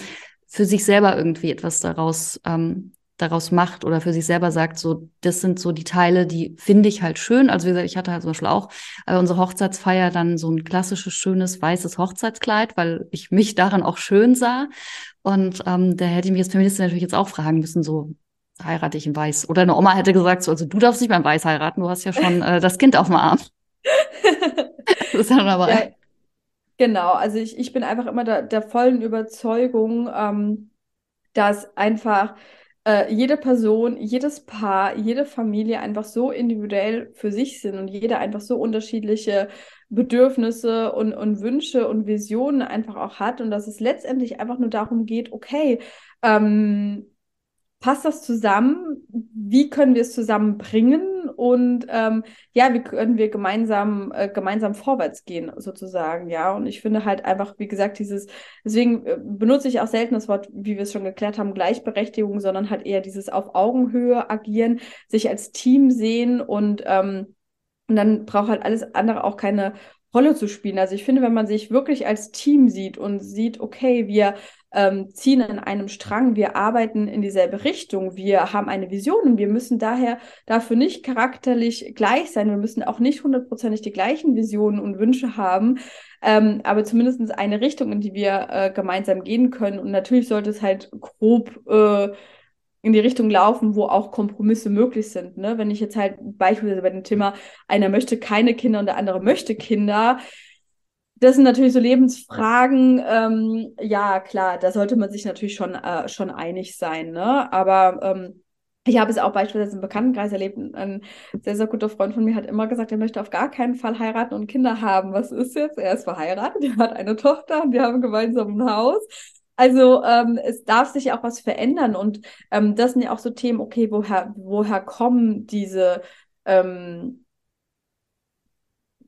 für sich selber irgendwie etwas daraus ähm, daraus macht oder für sich selber sagt, so, das sind so die Teile, die finde ich halt schön. Also wie gesagt, ich hatte halt zum Beispiel auch äh, unsere Hochzeitsfeier dann so ein klassisches, schönes, weißes Hochzeitskleid, weil ich mich darin auch schön sah. Und ähm, da hätte ich mich als Feministin natürlich jetzt auch fragen müssen, so, heirate ich in Weiß? Oder eine Oma hätte gesagt, so, also du darfst nicht beim Weiß heiraten, du hast ja schon äh, das Kind auf dem Arm. das ist dann aber... Ja, genau, also ich, ich bin einfach immer der, der vollen Überzeugung, ähm, dass einfach äh, jede Person, jedes Paar, jede Familie einfach so individuell für sich sind und jeder einfach so unterschiedliche Bedürfnisse und, und Wünsche und Visionen einfach auch hat und dass es letztendlich einfach nur darum geht, okay, ähm, passt das zusammen? Wie können wir es zusammenbringen? Und ähm, ja, wie können wir gemeinsam, äh, gemeinsam vorwärts gehen, sozusagen, ja. Und ich finde halt einfach, wie gesagt, dieses, deswegen äh, benutze ich auch selten das Wort, wie wir es schon geklärt haben, Gleichberechtigung, sondern halt eher dieses auf Augenhöhe agieren, sich als Team sehen und ähm, und dann braucht halt alles andere auch keine Rolle zu spielen. Also ich finde, wenn man sich wirklich als Team sieht und sieht, okay, wir ähm, ziehen an einem Strang, wir arbeiten in dieselbe Richtung, wir haben eine Vision und wir müssen daher dafür nicht charakterlich gleich sein, wir müssen auch nicht hundertprozentig die gleichen Visionen und Wünsche haben, ähm, aber zumindest eine Richtung, in die wir äh, gemeinsam gehen können. Und natürlich sollte es halt grob äh, in die Richtung laufen, wo auch Kompromisse möglich sind. Ne? Wenn ich jetzt halt beispielsweise bei dem Thema, einer möchte keine Kinder und der andere möchte Kinder, das sind natürlich so Lebensfragen. Ähm, ja, klar, da sollte man sich natürlich schon, äh, schon einig sein. Ne? Aber ähm, ich habe es auch beispielsweise im Bekanntenkreis erlebt. Ein sehr, sehr guter Freund von mir hat immer gesagt, er möchte auf gar keinen Fall heiraten und Kinder haben. Was ist jetzt? Er ist verheiratet, er hat eine Tochter und wir haben gemeinsam ein Haus. Also ähm, es darf sich auch was verändern und ähm, das sind ja auch so Themen, okay, woher, woher kommen diese, ähm,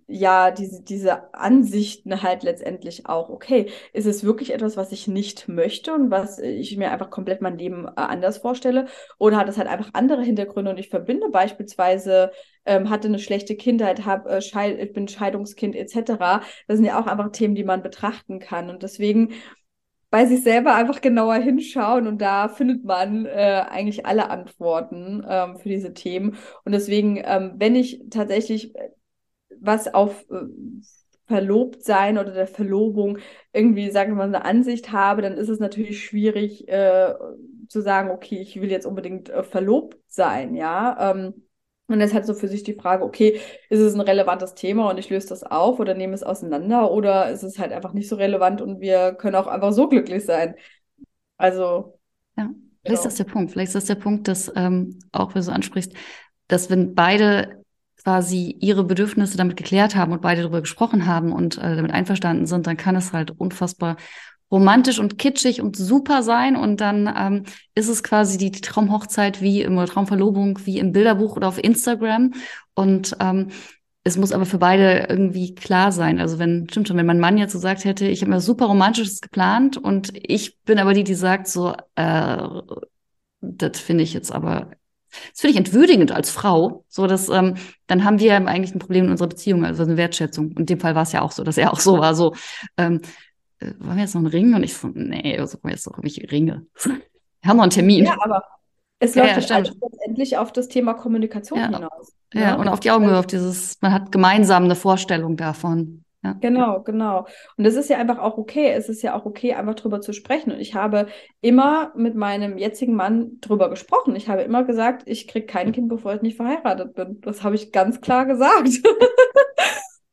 ja, diese, diese Ansichten halt letztendlich auch, okay, ist es wirklich etwas, was ich nicht möchte und was ich mir einfach komplett mein Leben äh, anders vorstelle? Oder hat es halt einfach andere Hintergründe und ich verbinde beispielsweise, ähm, hatte eine schlechte Kindheit, hab, äh, Scheid ich bin Scheidungskind etc. Das sind ja auch einfach Themen, die man betrachten kann. Und deswegen bei sich selber einfach genauer hinschauen und da findet man äh, eigentlich alle Antworten ähm, für diese Themen. Und deswegen, ähm, wenn ich tatsächlich äh, was auf äh, Verlobtsein oder der Verlobung irgendwie, sagen wir mal, eine Ansicht habe, dann ist es natürlich schwierig äh, zu sagen, okay, ich will jetzt unbedingt äh, verlobt sein, ja. Ähm, und es hat so für sich die Frage, okay, ist es ein relevantes Thema und ich löse das auf oder nehme es auseinander oder ist es halt einfach nicht so relevant und wir können auch einfach so glücklich sein. Also. Ja, vielleicht genau. ist das der Punkt. Vielleicht ist das der Punkt, dass ähm, auch, wenn du so ansprichst, dass wenn beide quasi ihre Bedürfnisse damit geklärt haben und beide darüber gesprochen haben und äh, damit einverstanden sind, dann kann es halt unfassbar romantisch und kitschig und super sein und dann ähm, ist es quasi die, Traumhochzeit wie im Traumverlobung wie im Bilderbuch oder auf Instagram und ähm, es muss aber für beide irgendwie klar sein. Also wenn, stimmt schon, wenn mein Mann jetzt so gesagt hätte, ich habe mir super Romantisches geplant und ich bin aber die, die sagt so, äh, das finde ich jetzt aber Das finde ich entwürdigend als Frau. So, dass ähm, dann haben wir eigentlich ein Problem in unserer Beziehung, also eine Wertschätzung. Und in dem Fall war es ja auch so, dass er auch so war. So, ähm, äh, wollen wir jetzt noch einen Ring? Und ich so, nee, so jetzt noch irgendwelche Ringe. Wir haben noch einen Termin. Ja, aber es läuft ja, ja, letztendlich auf das Thema Kommunikation ja. hinaus. Ja, ja, ne? und auf die Augenhöhe, auf dieses, man hat gemeinsam eine Vorstellung davon. Genau, genau. Und es ist ja einfach auch okay. Es ist ja auch okay, einfach drüber zu sprechen. Und ich habe immer mit meinem jetzigen Mann drüber gesprochen. Ich habe immer gesagt, ich kriege kein Kind, bevor ich nicht verheiratet bin. Das habe ich ganz klar gesagt.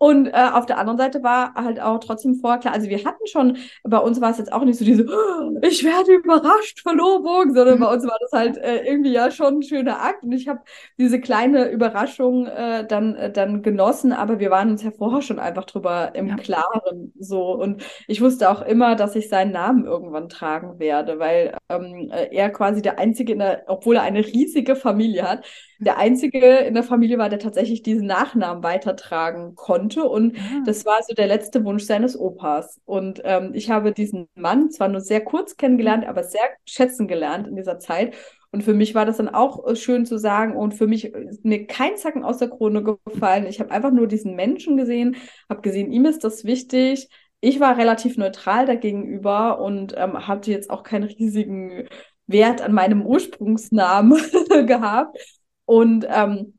Und äh, auf der anderen Seite war halt auch trotzdem vorher klar, also wir hatten schon, bei uns war es jetzt auch nicht so diese, oh, ich werde überrascht, Verlobung, sondern mhm. bei uns war das halt äh, irgendwie ja schon ein schöner Akt. Und ich habe diese kleine Überraschung äh, dann, äh, dann genossen, aber wir waren uns ja vorher schon einfach drüber im ja. Klaren so. Und ich wusste auch immer, dass ich seinen Namen irgendwann tragen werde, weil ähm, äh, er quasi der Einzige, in der, obwohl er eine riesige Familie hat, der Einzige in der Familie war, der tatsächlich diesen Nachnamen weitertragen konnte. Und. Ah. das war so der letzte Wunsch seines Opas. Und ähm, ich habe diesen Mann zwar nur sehr kurz kennengelernt, aber sehr schätzen gelernt in dieser Zeit. Und für mich war das dann auch äh, schön zu sagen und für mich ist mir kein Zacken aus der Krone gefallen. Ich habe einfach nur diesen Menschen gesehen, habe gesehen, ihm ist das wichtig. Ich war relativ neutral dagegenüber und ähm, hatte jetzt auch keinen riesigen Wert an meinem Ursprungsnamen gehabt. Und ähm,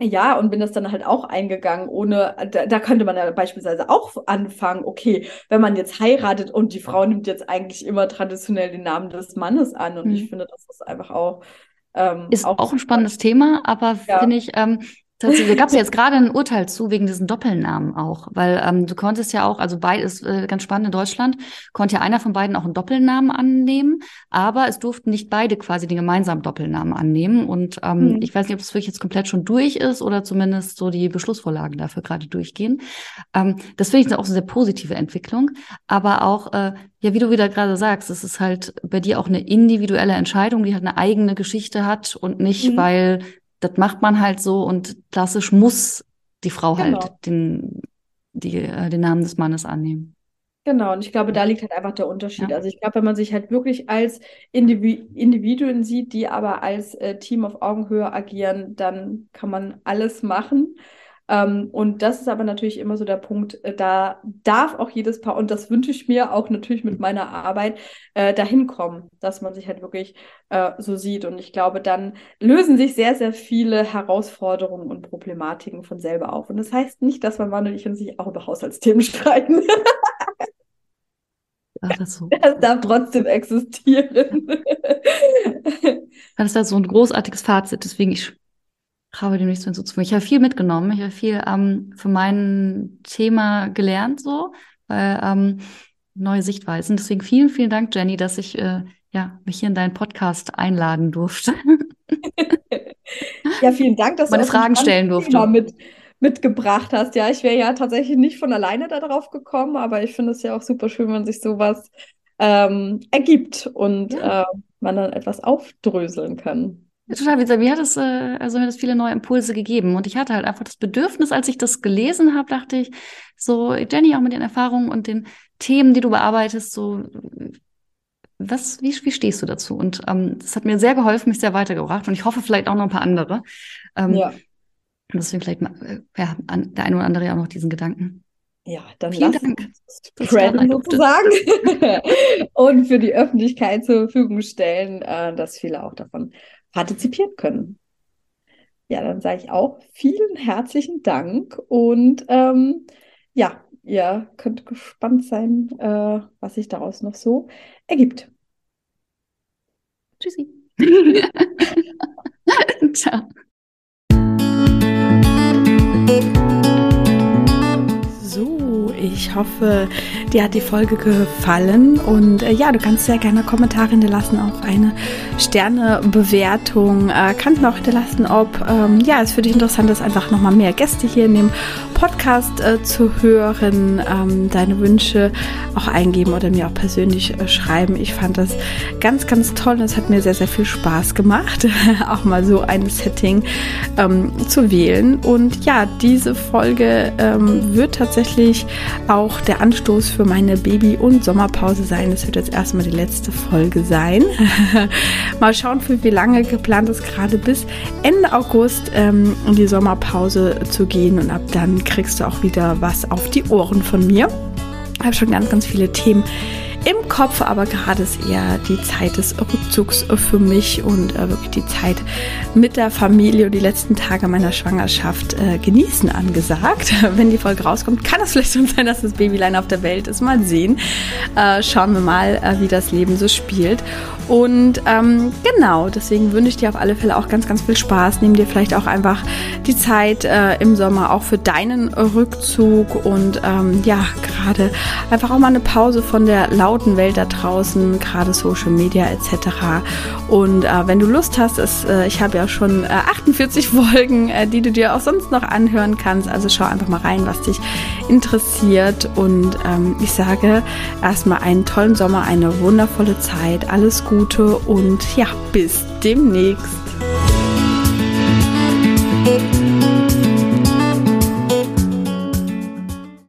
ja, und bin das dann halt auch eingegangen, ohne, da, da, könnte man ja beispielsweise auch anfangen, okay, wenn man jetzt heiratet und die Frau nimmt jetzt eigentlich immer traditionell den Namen des Mannes an. Und mhm. ich finde, das ist einfach auch. Ähm, ist auch, auch ein spannendes Thema, aber ja. finde ich, ähm, da gab es jetzt gerade ein Urteil zu wegen diesen Doppelnamen auch, weil ähm, du konntest ja auch, also beides äh, ganz spannend in Deutschland, konnte ja einer von beiden auch einen Doppelnamen annehmen, aber es durften nicht beide quasi den gemeinsamen Doppelnamen annehmen. Und ähm, mhm. ich weiß nicht, ob das wirklich jetzt komplett schon durch ist oder zumindest so die Beschlussvorlagen dafür gerade durchgehen. Ähm, das finde ich auch eine sehr positive Entwicklung, aber auch äh, ja, wie du wieder gerade sagst, es ist halt bei dir auch eine individuelle Entscheidung, die halt eine eigene Geschichte hat und nicht, mhm. weil das macht man halt so und klassisch muss die Frau halt genau. halt den, die, äh, den Namen des Mannes annehmen. Genau, und ich glaube, da liegt halt einfach der Unterschied. Ja. Also ich glaube, wenn man sich halt wirklich als Indivi Individuen sieht, die aber als äh, Team auf Augenhöhe agieren, dann kann man alles machen. Ähm, und das ist aber natürlich immer so der Punkt, äh, da darf auch jedes Paar, und das wünsche ich mir auch natürlich mit meiner Arbeit, äh, dahin kommen, dass man sich halt wirklich äh, so sieht. Und ich glaube, dann lösen sich sehr, sehr viele Herausforderungen und Problematiken von selber auf. Und das heißt nicht, dass man Mann und ich uns nicht auch über Haushaltsthemen streiten. Ach, das, so. das darf trotzdem existieren. Das ist ja so ein großartiges Fazit. Deswegen, ich habe dem nichts mehr. Ich habe viel mitgenommen. Ich habe viel ähm, für mein Thema gelernt, so, weil ähm, neue Sichtweisen. Deswegen vielen, vielen Dank, Jenny, dass ich äh, ja, mich hier in deinen Podcast einladen durfte. ja, vielen Dank, dass Meine du Fragen stellen durfte. Mit, mitgebracht hast. Ja, ich wäre ja tatsächlich nicht von alleine darauf gekommen, aber ich finde es ja auch super schön, wenn sich sowas ähm, ergibt und ja. äh, man dann etwas aufdröseln kann. Total witzig. Mir hat es, äh, also mir hat es viele neue Impulse gegeben. Und ich hatte halt einfach das Bedürfnis, als ich das gelesen habe, dachte ich, so, Jenny, auch mit den Erfahrungen und den Themen, die du bearbeitest, so, was, wie, wie stehst du dazu? Und ähm, das hat mir sehr geholfen, mich sehr weitergebracht. Und ich hoffe vielleicht auch noch ein paar andere. Ähm, ja. Und deswegen vielleicht mal, äh, ja, an, der eine oder andere ja auch noch diesen Gedanken. Ja, dann Vielen lass Dank. spreaden sozusagen und für die Öffentlichkeit zur Verfügung stellen, äh, dass viele auch davon partizipieren können. Ja, dann sage ich auch vielen herzlichen Dank und ähm, ja, ihr könnt gespannt sein, äh, was sich daraus noch so ergibt. Tschüssi. Ciao. Ich hoffe, dir hat die Folge gefallen und äh, ja, du kannst sehr gerne Kommentare hinterlassen, auch eine Sternebewertung. Äh, kannst auch hinterlassen, ob ähm, ja, es für dich interessant ist, einfach nochmal mehr Gäste hier in dem Podcast äh, zu hören, ähm, deine Wünsche auch eingeben oder mir auch persönlich äh, schreiben. Ich fand das ganz, ganz toll und es hat mir sehr, sehr viel Spaß gemacht, auch mal so ein Setting ähm, zu wählen. Und ja, diese Folge ähm, wird tatsächlich auch der Anstoß für meine Baby- und Sommerpause sein. Es wird jetzt erstmal die letzte Folge sein. mal schauen, für wie lange geplant ist, gerade bis Ende August ähm, in die Sommerpause zu gehen und ab dann kriegst du auch wieder was auf die Ohren von mir. Ich habe schon ganz, ganz viele Themen im Kopf, aber gerade ist eher die Zeit des Rückzugs für mich und äh, wirklich die Zeit mit der Familie und die letzten Tage meiner Schwangerschaft äh, genießen angesagt. Wenn die Folge rauskommt, kann es vielleicht schon sein, dass das Babylein auf der Welt ist. Mal sehen. Äh, schauen wir mal, äh, wie das Leben so spielt. Und ähm, genau, deswegen wünsche ich dir auf alle Fälle auch ganz, ganz viel Spaß. Nimm dir vielleicht auch einfach die Zeit äh, im Sommer auch für deinen Rückzug und ähm, ja, gerade einfach auch mal eine Pause von der lauten Welt da draußen, gerade Social Media etc. Und äh, wenn du Lust hast, ist, äh, ich habe ja schon 48 äh, Folgen, äh, die du dir auch sonst noch anhören kannst. Also schau einfach mal rein, was dich interessiert. Und ähm, ich sage erstmal einen tollen Sommer, eine wundervolle Zeit, alles Gute und ja, bis demnächst.